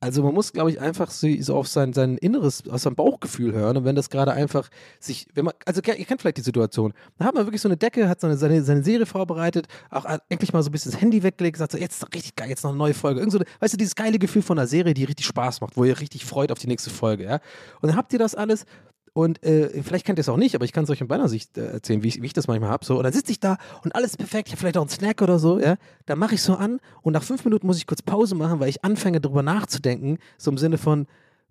Speaker 2: Also man muss, glaube ich, einfach so, auf sein, sein Inneres, auf sein Bauchgefühl hören und wenn das gerade einfach sich, wenn man, also ihr kennt vielleicht die Situation, da hat man wirklich so eine Decke, hat so eine, seine, seine Serie vorbereitet, auch endlich mal so ein bisschen das Handy weggelegt, sagt so, jetzt richtig geil, jetzt noch eine neue Folge. Irgend so, weißt du, dieses geile Gefühl von einer Serie, die richtig Spaß macht, wo ihr richtig freut auf die nächste Folge, ja. Und dann habt ihr das alles und äh, vielleicht kennt ihr es auch nicht, aber ich kann es euch in meiner Sicht äh, erzählen, wie ich, wie ich das manchmal habe. So. Und dann sitze ich da und alles ist perfekt. Ich habe vielleicht auch einen Snack oder so, ja. Dann mache ich so an und nach fünf Minuten muss ich kurz Pause machen, weil ich anfange darüber nachzudenken, so im Sinne von,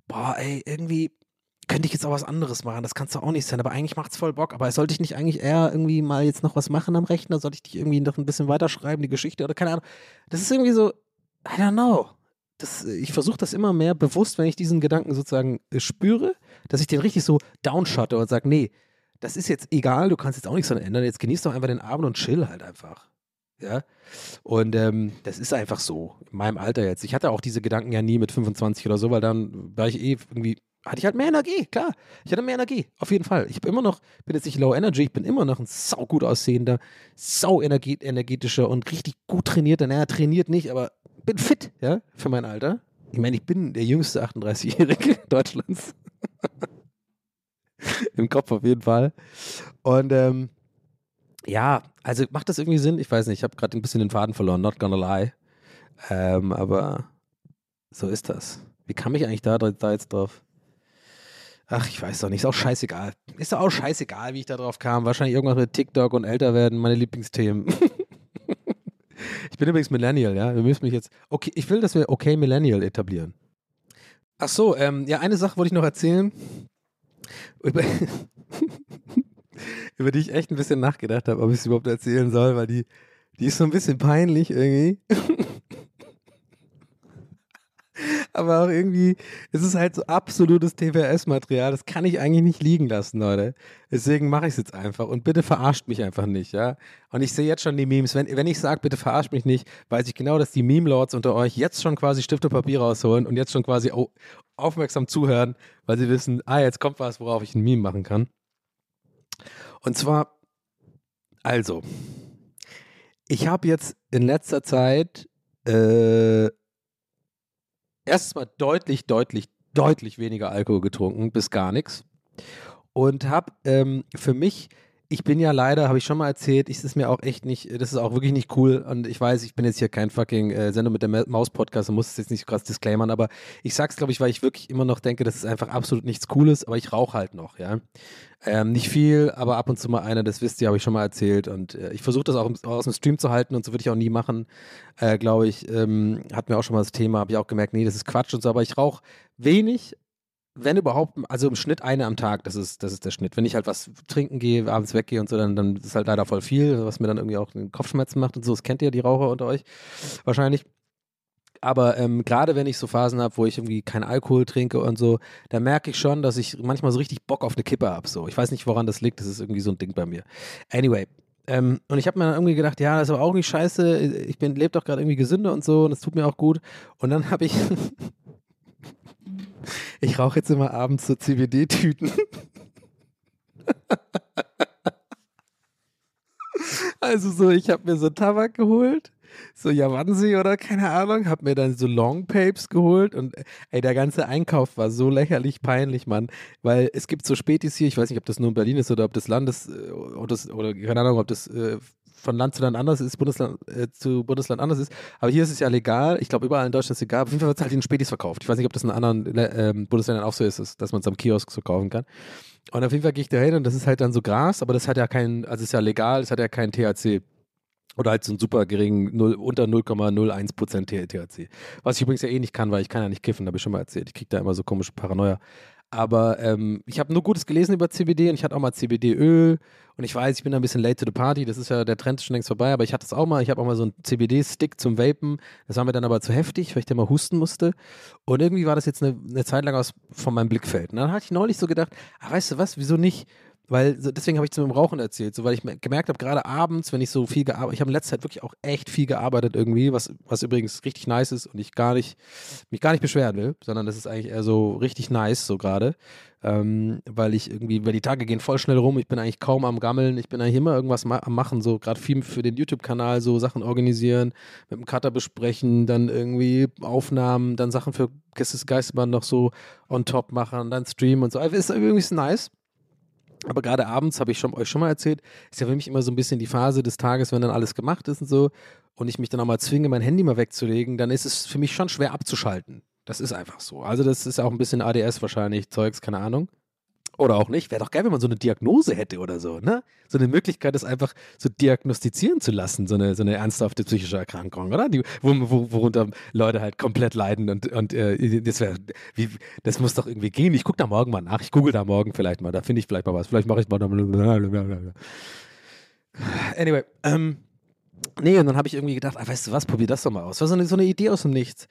Speaker 2: boah, ey, irgendwie könnte ich jetzt auch was anderes machen. Das kannst du auch nicht sein, aber eigentlich macht's voll Bock. Aber sollte ich nicht eigentlich eher irgendwie mal jetzt noch was machen am Rechner? Sollte ich dich irgendwie noch ein bisschen weiterschreiben, die Geschichte oder keine Ahnung? Das ist irgendwie so, I don't know. Das, ich versuche das immer mehr bewusst, wenn ich diesen Gedanken sozusagen äh, spüre, dass ich den richtig so downshutte und sage, nee, das ist jetzt egal, du kannst jetzt auch nichts daran ändern, jetzt genieß doch einfach den Abend und chill halt einfach. Ja, und ähm, das ist einfach so, in meinem Alter jetzt. Ich hatte auch diese Gedanken ja nie mit 25 oder so, weil dann war ich eh irgendwie, hatte ich halt mehr Energie, klar. Ich hatte mehr Energie, auf jeden Fall. Ich habe immer noch, bin jetzt nicht low energy, ich bin immer noch ein sau gut aussehender, sau energetischer und richtig gut trainierter. Naja, trainiert nicht, aber bin fit, ja, für mein Alter. Ich meine, ich bin der jüngste 38-Jährige Deutschlands. Im Kopf auf jeden Fall. Und ähm, ja, also macht das irgendwie Sinn? Ich weiß nicht, ich habe gerade ein bisschen den Faden verloren, not gonna lie. Ähm, aber so ist das. Wie kam ich eigentlich da, da jetzt drauf? Ach, ich weiß doch nicht, ist auch scheißegal. Ist doch auch scheißegal, wie ich da drauf kam. Wahrscheinlich irgendwas mit TikTok und älter werden, meine Lieblingsthemen. ich bin übrigens Millennial, ja. Wir müssen mich jetzt. Okay, ich will, dass wir okay Millennial etablieren. Ach so, ähm, ja, eine Sache wollte ich noch erzählen, über, über die ich echt ein bisschen nachgedacht habe, ob ich es überhaupt erzählen soll, weil die, die ist so ein bisschen peinlich irgendwie. Aber auch irgendwie, es ist halt so absolutes TWS-Material. Das kann ich eigentlich nicht liegen lassen, Leute. Deswegen mache ich es jetzt einfach. Und bitte verarscht mich einfach nicht, ja. Und ich sehe jetzt schon die Memes. Wenn, wenn ich sage, bitte verarscht mich nicht, weiß ich genau, dass die Meme-Lords unter euch jetzt schon quasi Stift und Papier rausholen und jetzt schon quasi au- aufmerksam zuhören, weil sie wissen, ah, jetzt kommt was, worauf ich ein Meme machen kann. Und zwar, also, ich habe jetzt in letzter Zeit äh, erstens mal deutlich, deutlich, deutlich weniger Alkohol getrunken, bis gar nichts. Und habe ähm, für mich, ich bin ja leider, habe ich schon mal erzählt, ich, das ist mir auch echt nicht, das ist auch wirklich nicht cool. Und ich weiß, ich bin jetzt hier kein fucking äh, Sendung mit der Ma- Maus-Podcast und muss es jetzt nicht so krass disclaimern, aber ich sag's, glaube ich, weil ich wirklich immer noch denke, das ist einfach absolut nichts Cooles, aber ich rauche halt noch, ja. Ähm, nicht viel, aber ab und zu mal einer, das wisst ihr, habe ich schon mal erzählt. Und äh, ich versuche das auch, im, aus dem Stream zu halten und so würde ich auch nie machen, äh, glaube ich. Ähm, hatten wir auch schon mal das Thema, habe ich auch gemerkt, nee, das ist Quatsch und so, aber ich rauche wenig, wenn überhaupt, also im Schnitt eine am Tag, das ist, das ist der Schnitt. Wenn ich halt was trinken gehe, abends weggehe und so, dann, dann ist halt leider voll viel, was mir dann irgendwie auch Kopfschmerzen macht und so. Das kennt ihr, die Raucher unter euch wahrscheinlich. Aber ähm, gerade wenn ich so Phasen habe, wo ich irgendwie keinen Alkohol trinke und so, da merke ich schon, dass ich manchmal so richtig Bock auf eine Kippe habe. So. Ich weiß nicht, woran das liegt, das ist irgendwie so ein Ding bei mir. Anyway, ähm, und ich habe mir dann irgendwie gedacht, ja, das ist aber auch nicht scheiße, ich lebe doch gerade irgendwie gesünder und so und das tut mir auch gut. Und dann habe ich, ich rauche jetzt immer abends so CBD-Tüten. also so, ich habe mir so Tabak geholt, so Javansi oder keine Ahnung, habe mir dann so Long Papes geholt und ey, der ganze Einkauf war so lächerlich peinlich, Mann, weil es gibt so Spätis hier, ich weiß nicht, ob das nur in Berlin ist oder ob das Landes, äh, ob oder keine Ahnung, ob das äh, von Land zu Land anders ist, Bundesland äh, zu Bundesland anders ist. Aber hier ist es ja legal. Ich glaube, überall in Deutschland ist es egal. Auf jeden Fall wird es halt in Spätis verkauft. Ich weiß nicht, ob das in anderen äh, Bundesländern auch so ist, dass- man es am Kiosk so kaufen kann. Und auf jeden Fall gehe ich da hin und das ist halt dann so Gras, aber das hat ja kein, also ist ja legal, das hat ja kein THC. Oder halt so einen super geringen, 0, unter 0,01% THC. Was ich übrigens ja eh nicht kann, weil ich kann ja nicht kiffen, habe ich schon mal erzählt. Ich kriege da immer so komische Paranoia. Aber ähm, ich habe nur Gutes gelesen über CBD und ich hatte auch mal CBD-Öl und ich weiß, ich bin da ein bisschen late to the party, das ist ja, der Trend schon längst vorbei, aber ich hatte es auch mal, ich habe auch mal so einen CBD-Stick zum Vapen, das war mir dann aber zu heftig, weil ich da mal husten musste und irgendwie war das jetzt eine, eine Zeit lang aus von meinem Blickfeld. Und dann hatte ich neulich so gedacht, ah, weißt du was, wieso nicht? Weil deswegen habe ich zu dem Rauchen erzählt, so weil ich me- gemerkt habe, gerade abends, wenn ich so viel gearbeitet, ich habe in letzter Zeit wirklich auch echt viel gearbeitet irgendwie, was, was übrigens richtig nice ist und ich gar nicht, mich gar nicht beschweren will, sondern das ist eigentlich eher so richtig nice so gerade, ähm, weil ich irgendwie, weil die Tage gehen voll schnell rum, ich bin eigentlich kaum am Gammeln, ich bin eigentlich immer irgendwas ma am machen, so gerade viel für den YouTube-Kanal, so Sachen organisieren, mit dem Cutter besprechen, dann irgendwie Aufnahmen, dann Sachen für Gästes Geisterbahn noch so on top machen, dann streamen und so, Also ist irgendwie nice. Aber gerade abends, habe ich schon, euch schon mal erzählt, ist ja für mich immer so ein bisschen die Phase des Tages, wenn dann alles gemacht ist und so und ich mich dann auch mal zwinge, mein Handy mal wegzulegen, dann ist es für mich schon schwer abzuschalten. Das ist einfach so. Also das ist auch ein bisschen ADS wahrscheinlich, Zeugs, keine Ahnung. Oder auch nicht. Wäre doch geil, wenn man so eine Diagnose hätte oder so, ne? So eine Möglichkeit, das einfach so diagnostizieren zu lassen, so eine, so eine ernsthafte psychische Erkrankung, oder? Die, wo, wo, worunter Leute halt komplett leiden und, und äh, das wäre, das muss doch irgendwie gehen. Ich gucke da morgen mal nach. Ich google da morgen vielleicht mal. Da finde ich vielleicht mal was. Vielleicht mache ich mal. Anyway, ähm, nee, und dann habe ich irgendwie gedacht, ah, weißt du was, probier das doch mal aus. Das war so eine, so eine Idee aus dem Nichts.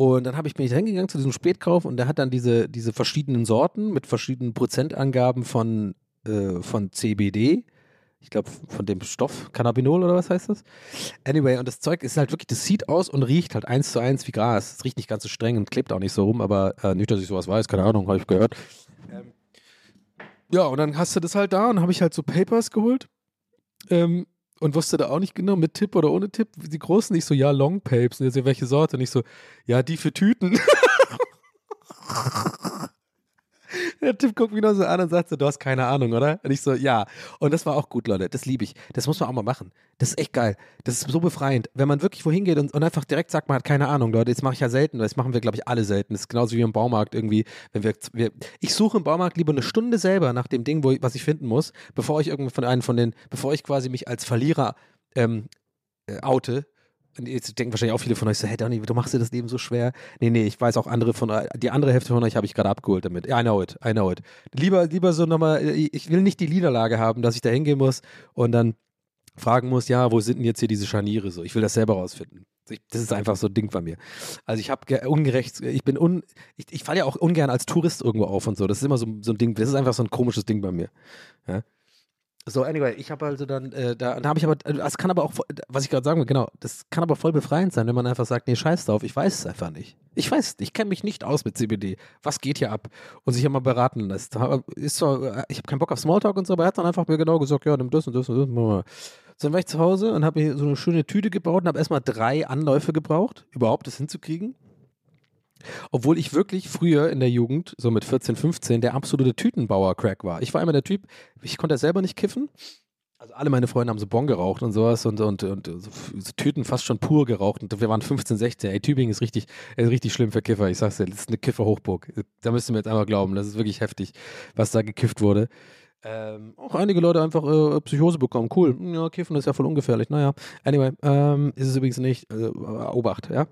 Speaker 2: Und dann habe ich bin ich hingegangen zu diesem Spätkauf und der hat dann diese, diese verschiedenen Sorten mit verschiedenen Prozentangaben von, äh, von CBD. Ich glaube, von dem Stoff, Cannabinol oder was heißt das? Anyway, und das Zeug ist halt wirklich, das sieht aus und riecht halt eins zu eins wie Gras. Es riecht nicht ganz so streng und klebt auch nicht so rum, aber äh, nicht, dass ich sowas weiß, keine Ahnung, habe ich gehört. Ähm, ja, und dann hast du das halt da und habe ich halt so Papers geholt. Ähm, und wusste da auch nicht genau, mit Tipp oder ohne Tipp. Die großen nicht so, ja, Long Papes. Und jetzt, welche Sorte? Und ich so, ja, die für Tüten. Der Tipp guckt mich noch so an und sagt so, du hast keine Ahnung, oder? Und ich so, ja. Und das war auch gut, Leute. Das liebe ich. Das muss man auch mal machen. Das ist echt geil. Das ist so befreiend. Wenn man wirklich wohin geht und, und einfach direkt sagt, man hat keine Ahnung, Leute. Das mache ich ja selten. Das machen wir, glaube ich, alle selten. Das ist genauso wie im Baumarkt irgendwie. Wenn wir, wir, ich suche im Baumarkt lieber eine Stunde selber nach dem Ding, wo was ich finden muss, bevor ich irgendwie von einem von den, bevor ich quasi mich als Verlierer ähm, äh, oute jetzt denken wahrscheinlich auch viele von euch so, hey Donny, du machst dir das Leben so schwer. Nee, nee, ich weiß auch andere von euch, die andere Hälfte von euch habe ich gerade abgeholt damit. I know it, I know it. Lieber, lieber so nochmal, ich will nicht die Niederlage haben, dass ich da hingehen muss und dann fragen muss, ja, wo sind denn jetzt hier diese Scharniere so? Ich will das selber rausfinden. Ich, das ist einfach so ein Ding bei mir. Also ich habe ungerecht, ich bin un, ich, ich falle ja auch ungern als Tourist irgendwo auf und so. Das ist immer so, so ein Ding, das ist einfach so ein komisches Ding bei mir. Ja? So, anyway, ich habe also dann, äh, da, da habe ich aber, das kann aber auch, was ich gerade sagen will, genau, das kann aber voll befreiend sein, wenn man einfach sagt, nee, scheiß drauf, ich weiß es einfach nicht. Ich weiß, ich kenne mich nicht aus mit CBD. Was geht hier ab? Und sich immer beraten lässt. Ist so, ich habe keinen Bock auf Smalltalk und so, aber er hat dann einfach mir genau gesagt, ja, nimm das und das und das. So, dann war ich zu Hause und habe mir so eine schöne Tüte gebaut und habe erstmal drei Anläufe gebraucht, überhaupt das hinzukriegen. Obwohl ich wirklich früher in der Jugend, so mit 14, 15, der absolute Tütenbauer-Crack war. Ich war immer der Typ, ich konnte selber nicht kiffen. Also alle meine Freunde haben so Bon geraucht und sowas und, und, und so, Tüten fast schon pur geraucht. Und wir waren 15, 16. Ey, Tübingen ist richtig, ist richtig schlimm für Kiffer. Ich sag's dir, das ist eine Kiffer-Hochburg. Da müsst ihr mir jetzt einmal glauben. Das ist wirklich heftig, was da gekifft wurde. Ähm, auch einige Leute einfach äh, Psychose bekommen. Cool. Ja, Kiffen ist ja voll ungefährlich. Naja, anyway, ähm, ist es übrigens nicht. Äh, Obacht, ja.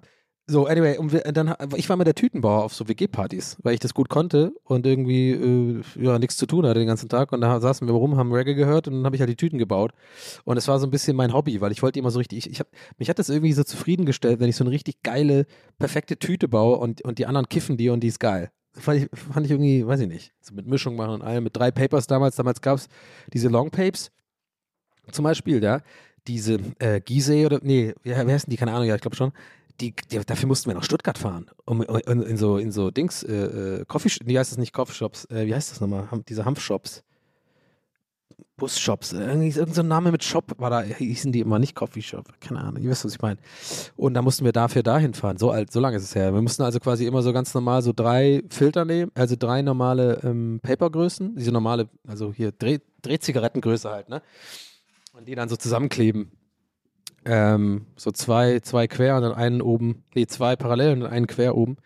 Speaker 2: So, anyway, und wir, dann, ich war mal der Tütenbauer auf so WG-Partys, weil ich das gut konnte und irgendwie äh, ja nichts zu tun hatte den ganzen Tag. Und da saßen wir rum, haben Reggae gehört und dann habe ich halt die Tüten gebaut. Und es war so ein bisschen mein Hobby, weil ich wollte immer so richtig, ich, ich hab, mich hat das irgendwie so zufriedengestellt, wenn ich so eine richtig geile, perfekte Tüte baue und, und die anderen kiffen die und die ist geil. Fand ich, fand ich irgendwie, weiß ich nicht, so mit Mischung machen und allem, mit drei Papers damals, damals gab es diese Long Papes zum Beispiel, ja, diese äh, Gizeh oder, nee, wie, wie heißen die, keine Ahnung, ja, ich glaube schon, die, die, dafür mussten wir nach Stuttgart fahren, um, um in so in so Dings, äh, äh Coffee, wie heißt das nicht Coffeeshops, äh, wie heißt das nochmal, diese Hanfshops, Busshops, irgendwie irgendein so Name mit Shop war da, hießen die immer nicht Coffeeshop, keine Ahnung, ihr wisst, was ich meine. Und da mussten wir dafür dahin fahren, so alt, so lange ist es her. Wir mussten also quasi immer so ganz normal so drei Filter nehmen, also drei normale ähm, Papergrößen, diese normale, also hier Dreh, Drehzigarettengröße halt, ne? Und die dann so zusammenkleben ähm, so zwei, zwei quer und dann einen oben, nee, zwei parallel und dann einen quer oben.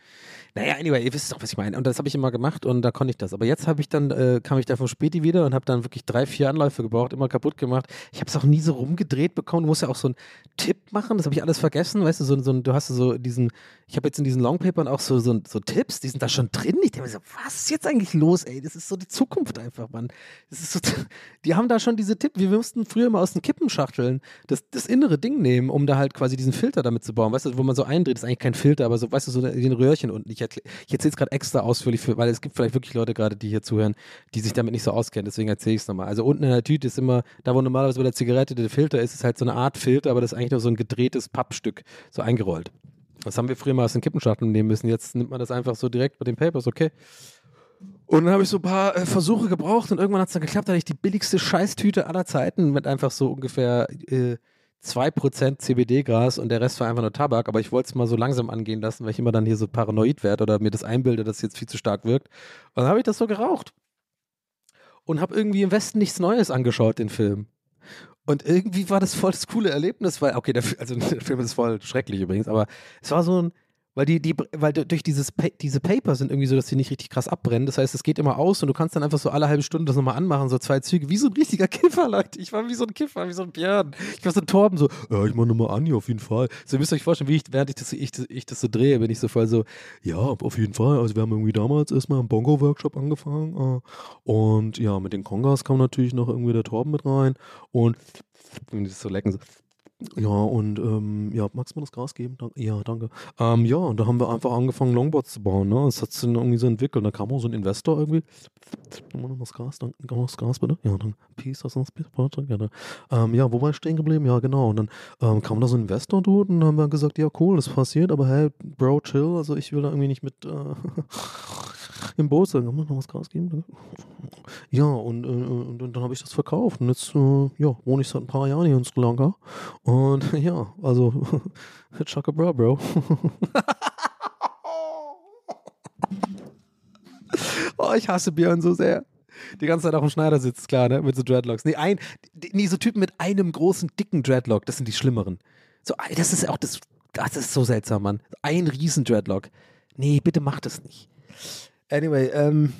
Speaker 2: Naja, anyway, ihr wisst doch, was ich meine. Und das habe ich immer gemacht und da konnte ich das. Aber jetzt habe ich dann, äh, kam ich da vom Späti wieder und habe dann wirklich drei, vier Anläufe gebraucht, immer kaputt gemacht. Ich habe es auch nie so rumgedreht bekommen. Du musst ja auch so einen Tipp machen, das habe ich alles vergessen. Weißt du, so, so, du hast so diesen, ich habe jetzt in diesen Longpapern auch so, so, so Tipps, die sind da schon drin. Ich denke mir so, was ist jetzt eigentlich los, ey? Das ist so die Zukunft einfach, Mann. Das ist so, die haben da schon diese Tipps. Wir mussten früher immer aus den Kippenschachteln das, das innere Ding nehmen, um da halt quasi diesen Filter damit zu bauen. Weißt du, wo man so eindreht, ist eigentlich kein Filter, aber so, weißt du, so den Röhrchen unten. Ich erkläre ich erzähle es gerade extra ausführlich, für, weil es gibt vielleicht wirklich Leute gerade, die hier zuhören, die sich damit nicht so auskennen. Deswegen erzähle ich es nochmal. Also unten in der Tüte ist immer, da wo normalerweise bei der Zigarette der Filter ist, ist halt so eine Art Filter, aber das ist eigentlich nur so ein gedrehtes Pappstück, so eingerollt. Das haben wir früher mal aus den Kippenschachteln nehmen müssen. Jetzt nimmt man das einfach so direkt mit den Papers, okay. Und dann habe ich so ein paar äh, Versuche gebraucht und irgendwann hat es dann geklappt, da hatte ich die billigste Scheißtüte aller Zeiten mit einfach so ungefähr äh, 2% CBD-Gras und der Rest war einfach nur Tabak, aber ich wollte es mal so langsam angehen lassen, weil ich immer dann hier so paranoid werde oder mir das einbilde, dass es jetzt viel zu stark wirkt. Und dann habe ich das so geraucht. Und habe irgendwie im Westen nichts Neues angeschaut, den Film. Und irgendwie war das voll das coole Erlebnis, weil, okay, der, also der Film ist voll schrecklich übrigens, aber es war so ein, weil die, die, weil durch dieses diese Paper sind irgendwie so, dass die nicht richtig krass abbrennen. Das heißt, es geht immer aus und du kannst dann einfach so alle halbe Stunde das nochmal anmachen, so zwei Züge, wie so ein richtiger Kiffer, Leute. Ich war wie so ein Kiffer, wie so ein Björn. Ich war so ein Torben, so, ja, ich mach nochmal an hier auf jeden Fall. So, ihr müsst euch vorstellen, wie ich, während ich das, ich, ich das so drehe, bin ich so voll so, ja, auf jeden Fall. Also wir haben irgendwie damals erstmal einen Bongo-Workshop angefangen äh, und ja, mit den Kongas kam natürlich noch irgendwie der Torben mit rein und wenn die das so lecken, so, ja, und ähm, ja, magst du mir das Gras geben? Dank, ja, danke. Ähm, ja, und da haben wir einfach angefangen, Longboards zu bauen. Ne? Das hat sich dann irgendwie so entwickelt. Da kam auch so ein Investor irgendwie. Nochmal noch das Gras, danke. Noch das Gras bitte. Ja, dann Peace, das Peace? Ja, ähm, ja, wo war ich stehen geblieben? Ja, genau. Und dann ähm, kam da so ein Investor dort und dann haben wir gesagt, ja, cool, das passiert, aber hey, Bro, chill. Also ich will da irgendwie nicht mit. Äh, Boot sagen, kann man noch was Gras geben? Ja, und, äh, und, und dann habe ich das verkauft. Und jetzt äh, ja, wohne ich seit ein paar Jahren hier in Sri Lanka. Und ja, also Chaka Bra, Bro. oh, ich hasse Björn so sehr. Die ganze Zeit auf dem Schneidersitz, klar, ne? Mit so Dreadlocks. Nee, ein, nee, so Typen mit einem großen, dicken Dreadlock, das sind die schlimmeren. So, das ist auch das, das ist so seltsam, Mann. Ein riesen Dreadlock. Nee, bitte mach das nicht. Anyway, ähm,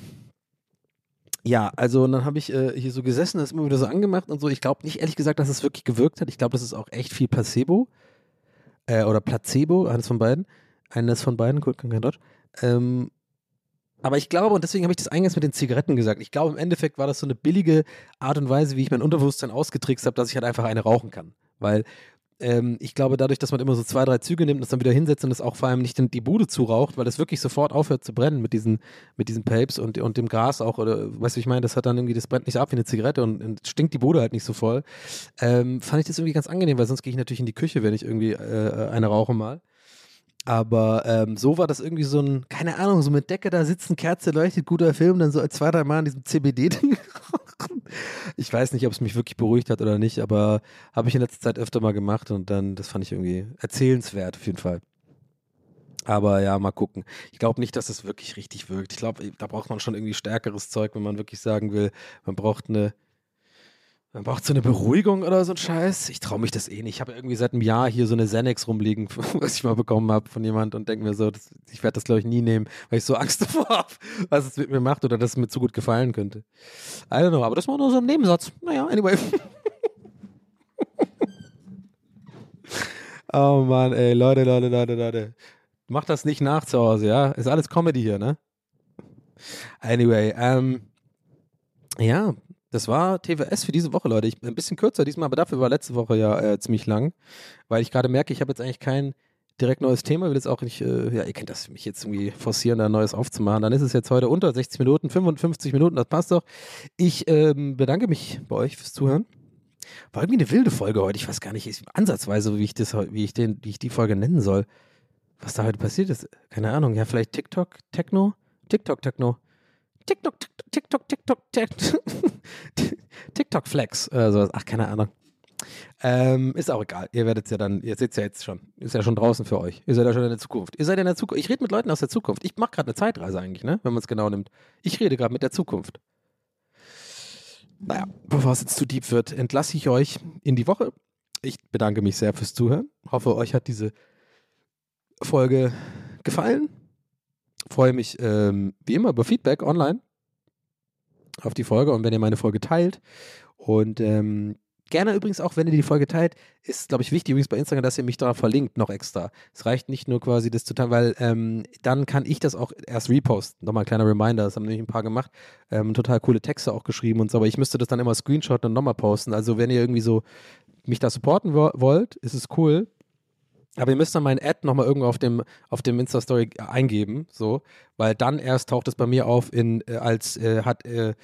Speaker 2: ja, also dann habe ich äh, hier so gesessen, das immer wieder so angemacht und so. Ich glaube nicht, ehrlich gesagt, dass es wirklich gewirkt hat. Ich glaube, das ist auch echt viel Placebo. Äh, oder Placebo, eines von beiden. Eines von beiden, gut, kann kein Deutsch. Ähm, aber ich glaube, und deswegen habe ich das eingangs mit den Zigaretten gesagt, ich glaube, im Endeffekt war das so eine billige Art und Weise, wie ich mein Unterbewusstsein ausgetrickst habe, dass ich halt einfach eine rauchen kann. Weil ähm, ich glaube, dadurch, dass man immer so zwei, drei Züge nimmt und das dann wieder hinsetzt und das auch vor allem nicht in die Bude zuraucht, weil das wirklich sofort aufhört zu brennen mit diesen, mit diesen Papes und, und dem Gras auch, oder weißt du, ich meine, das hat dann irgendwie, das brennt nicht ab wie eine Zigarette und, und stinkt die Bude halt nicht so voll. Ähm, fand ich das irgendwie ganz angenehm, weil sonst gehe ich natürlich in die Küche, wenn ich irgendwie äh, eine rauche mal. Aber ähm, so war das irgendwie so ein, keine Ahnung, so mit Decke da sitzen, Kerze leuchtet, guter Film, dann so zwei, drei Mal in diesem CBD-Ding. ich weiß nicht, ob es mich wirklich beruhigt hat oder nicht, aber habe ich in letzter Zeit öfter mal gemacht und dann, das fand ich irgendwie erzählenswert auf jeden Fall. Aber ja, mal gucken. Ich glaube nicht, dass es wirklich richtig wirkt. Ich glaube, da braucht man schon irgendwie stärkeres Zeug, wenn man wirklich sagen will, man braucht eine man braucht so eine Beruhigung oder so ein Scheiß. Ich traue mich das eh nicht. Ich habe irgendwie seit einem Jahr hier so eine Xanax rumliegen, was ich mal bekommen habe von jemand und denke mir so, das, ich werde das glaube ich nie nehmen, weil ich so Angst davor habe, was es mit mir macht oder dass es mir zu gut gefallen könnte. I don't know, aber das war nur so ein Nebensatz. Naja, anyway. oh Mann, ey, Leute, Leute, Leute, Leute. Macht das nicht nach zu Hause, ja? Ist alles Comedy hier, ne? Anyway, ähm, ja, das war TWS für diese Woche, Leute. Ich ein bisschen kürzer diesmal, aber dafür war letzte Woche ja äh, ziemlich lang, weil ich gerade merke, ich habe jetzt eigentlich kein direkt neues Thema, will jetzt auch nicht, äh, ja, ihr kennt das, mich jetzt irgendwie forcieren, da ein neues aufzumachen. Dann ist es jetzt heute unter 60 Minuten, 55 Minuten, das passt doch. Ich ähm, bedanke mich bei euch fürs Zuhören. War irgendwie eine wilde Folge heute. Ich weiß gar nicht, ansatzweise, wie ich, das, wie ich, den, wie ich die Folge nennen soll. Was da heute passiert ist. Keine Ahnung. Ja, vielleicht TikTok, Techno? TikTok, Techno. TikTok, TikTok, TikTok, TikTok, TikTok Flex oder sowas. Ach, keine Ahnung. Ähm, ist auch egal. Ihr werdet es ja dann, ihr seht ja jetzt schon. Ist ja schon draußen für euch. Ihr seid ja schon in der Zukunft. Ihr seid in der Zukunft. Ich rede mit Leuten aus der Zukunft. Ich mache gerade eine Zeitreise eigentlich, ne? Wenn man es genau nimmt. Ich rede gerade mit der Zukunft. Naja, bevor es jetzt zu deep wird, entlasse ich euch in die Woche. Ich bedanke mich sehr fürs Zuhören. Hoffe, euch hat diese Folge gefallen freue mich ähm, wie immer über Feedback online auf die Folge und wenn ihr meine Folge teilt. Und ähm, gerne übrigens auch, wenn ihr die Folge teilt, ist, glaube ich, wichtig übrigens bei Instagram, dass ihr mich da verlinkt, noch extra. Es reicht nicht nur quasi das zu teilen, weil ähm, dann kann ich das auch erst reposten. Nochmal ein kleiner Reminder, das haben nämlich ein paar gemacht. Ähm, total coole Texte auch geschrieben und so, aber ich müsste das dann immer screenshotten und nochmal posten. Also wenn ihr irgendwie so mich da supporten wollt, ist es cool. Aber ihr müsst dann mein Ad nochmal irgendwo auf dem, auf dem Insta-Story eingeben, so, weil dann erst taucht es bei mir auf in, äh, als äh, hat äh,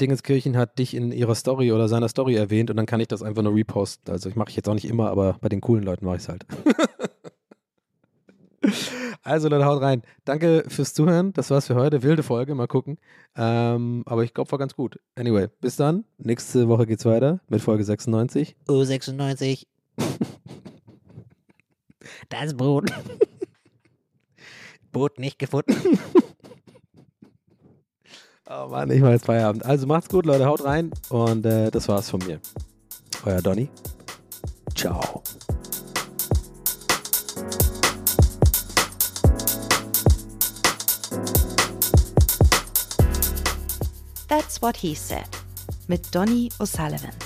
Speaker 2: Dingenskirchen hat dich in ihrer Story oder seiner Story erwähnt und dann kann ich das einfach nur reposten. Also ich mache ich jetzt auch nicht immer, aber bei den coolen Leuten mache ich es halt. also dann haut rein. Danke fürs Zuhören. Das war's für heute. Wilde Folge, mal gucken. Ähm, aber ich glaube, war ganz gut. Anyway, bis dann. Nächste Woche geht's weiter mit Folge 96.
Speaker 4: Oh, 96. Das Brot. Boot nicht gefunden.
Speaker 2: oh Mann, ich mache jetzt Feierabend. Also macht's gut, Leute, haut rein. Und äh, das war's von mir. Euer Donny. Ciao.
Speaker 5: That's what he said. Mit Donny O'Sullivan.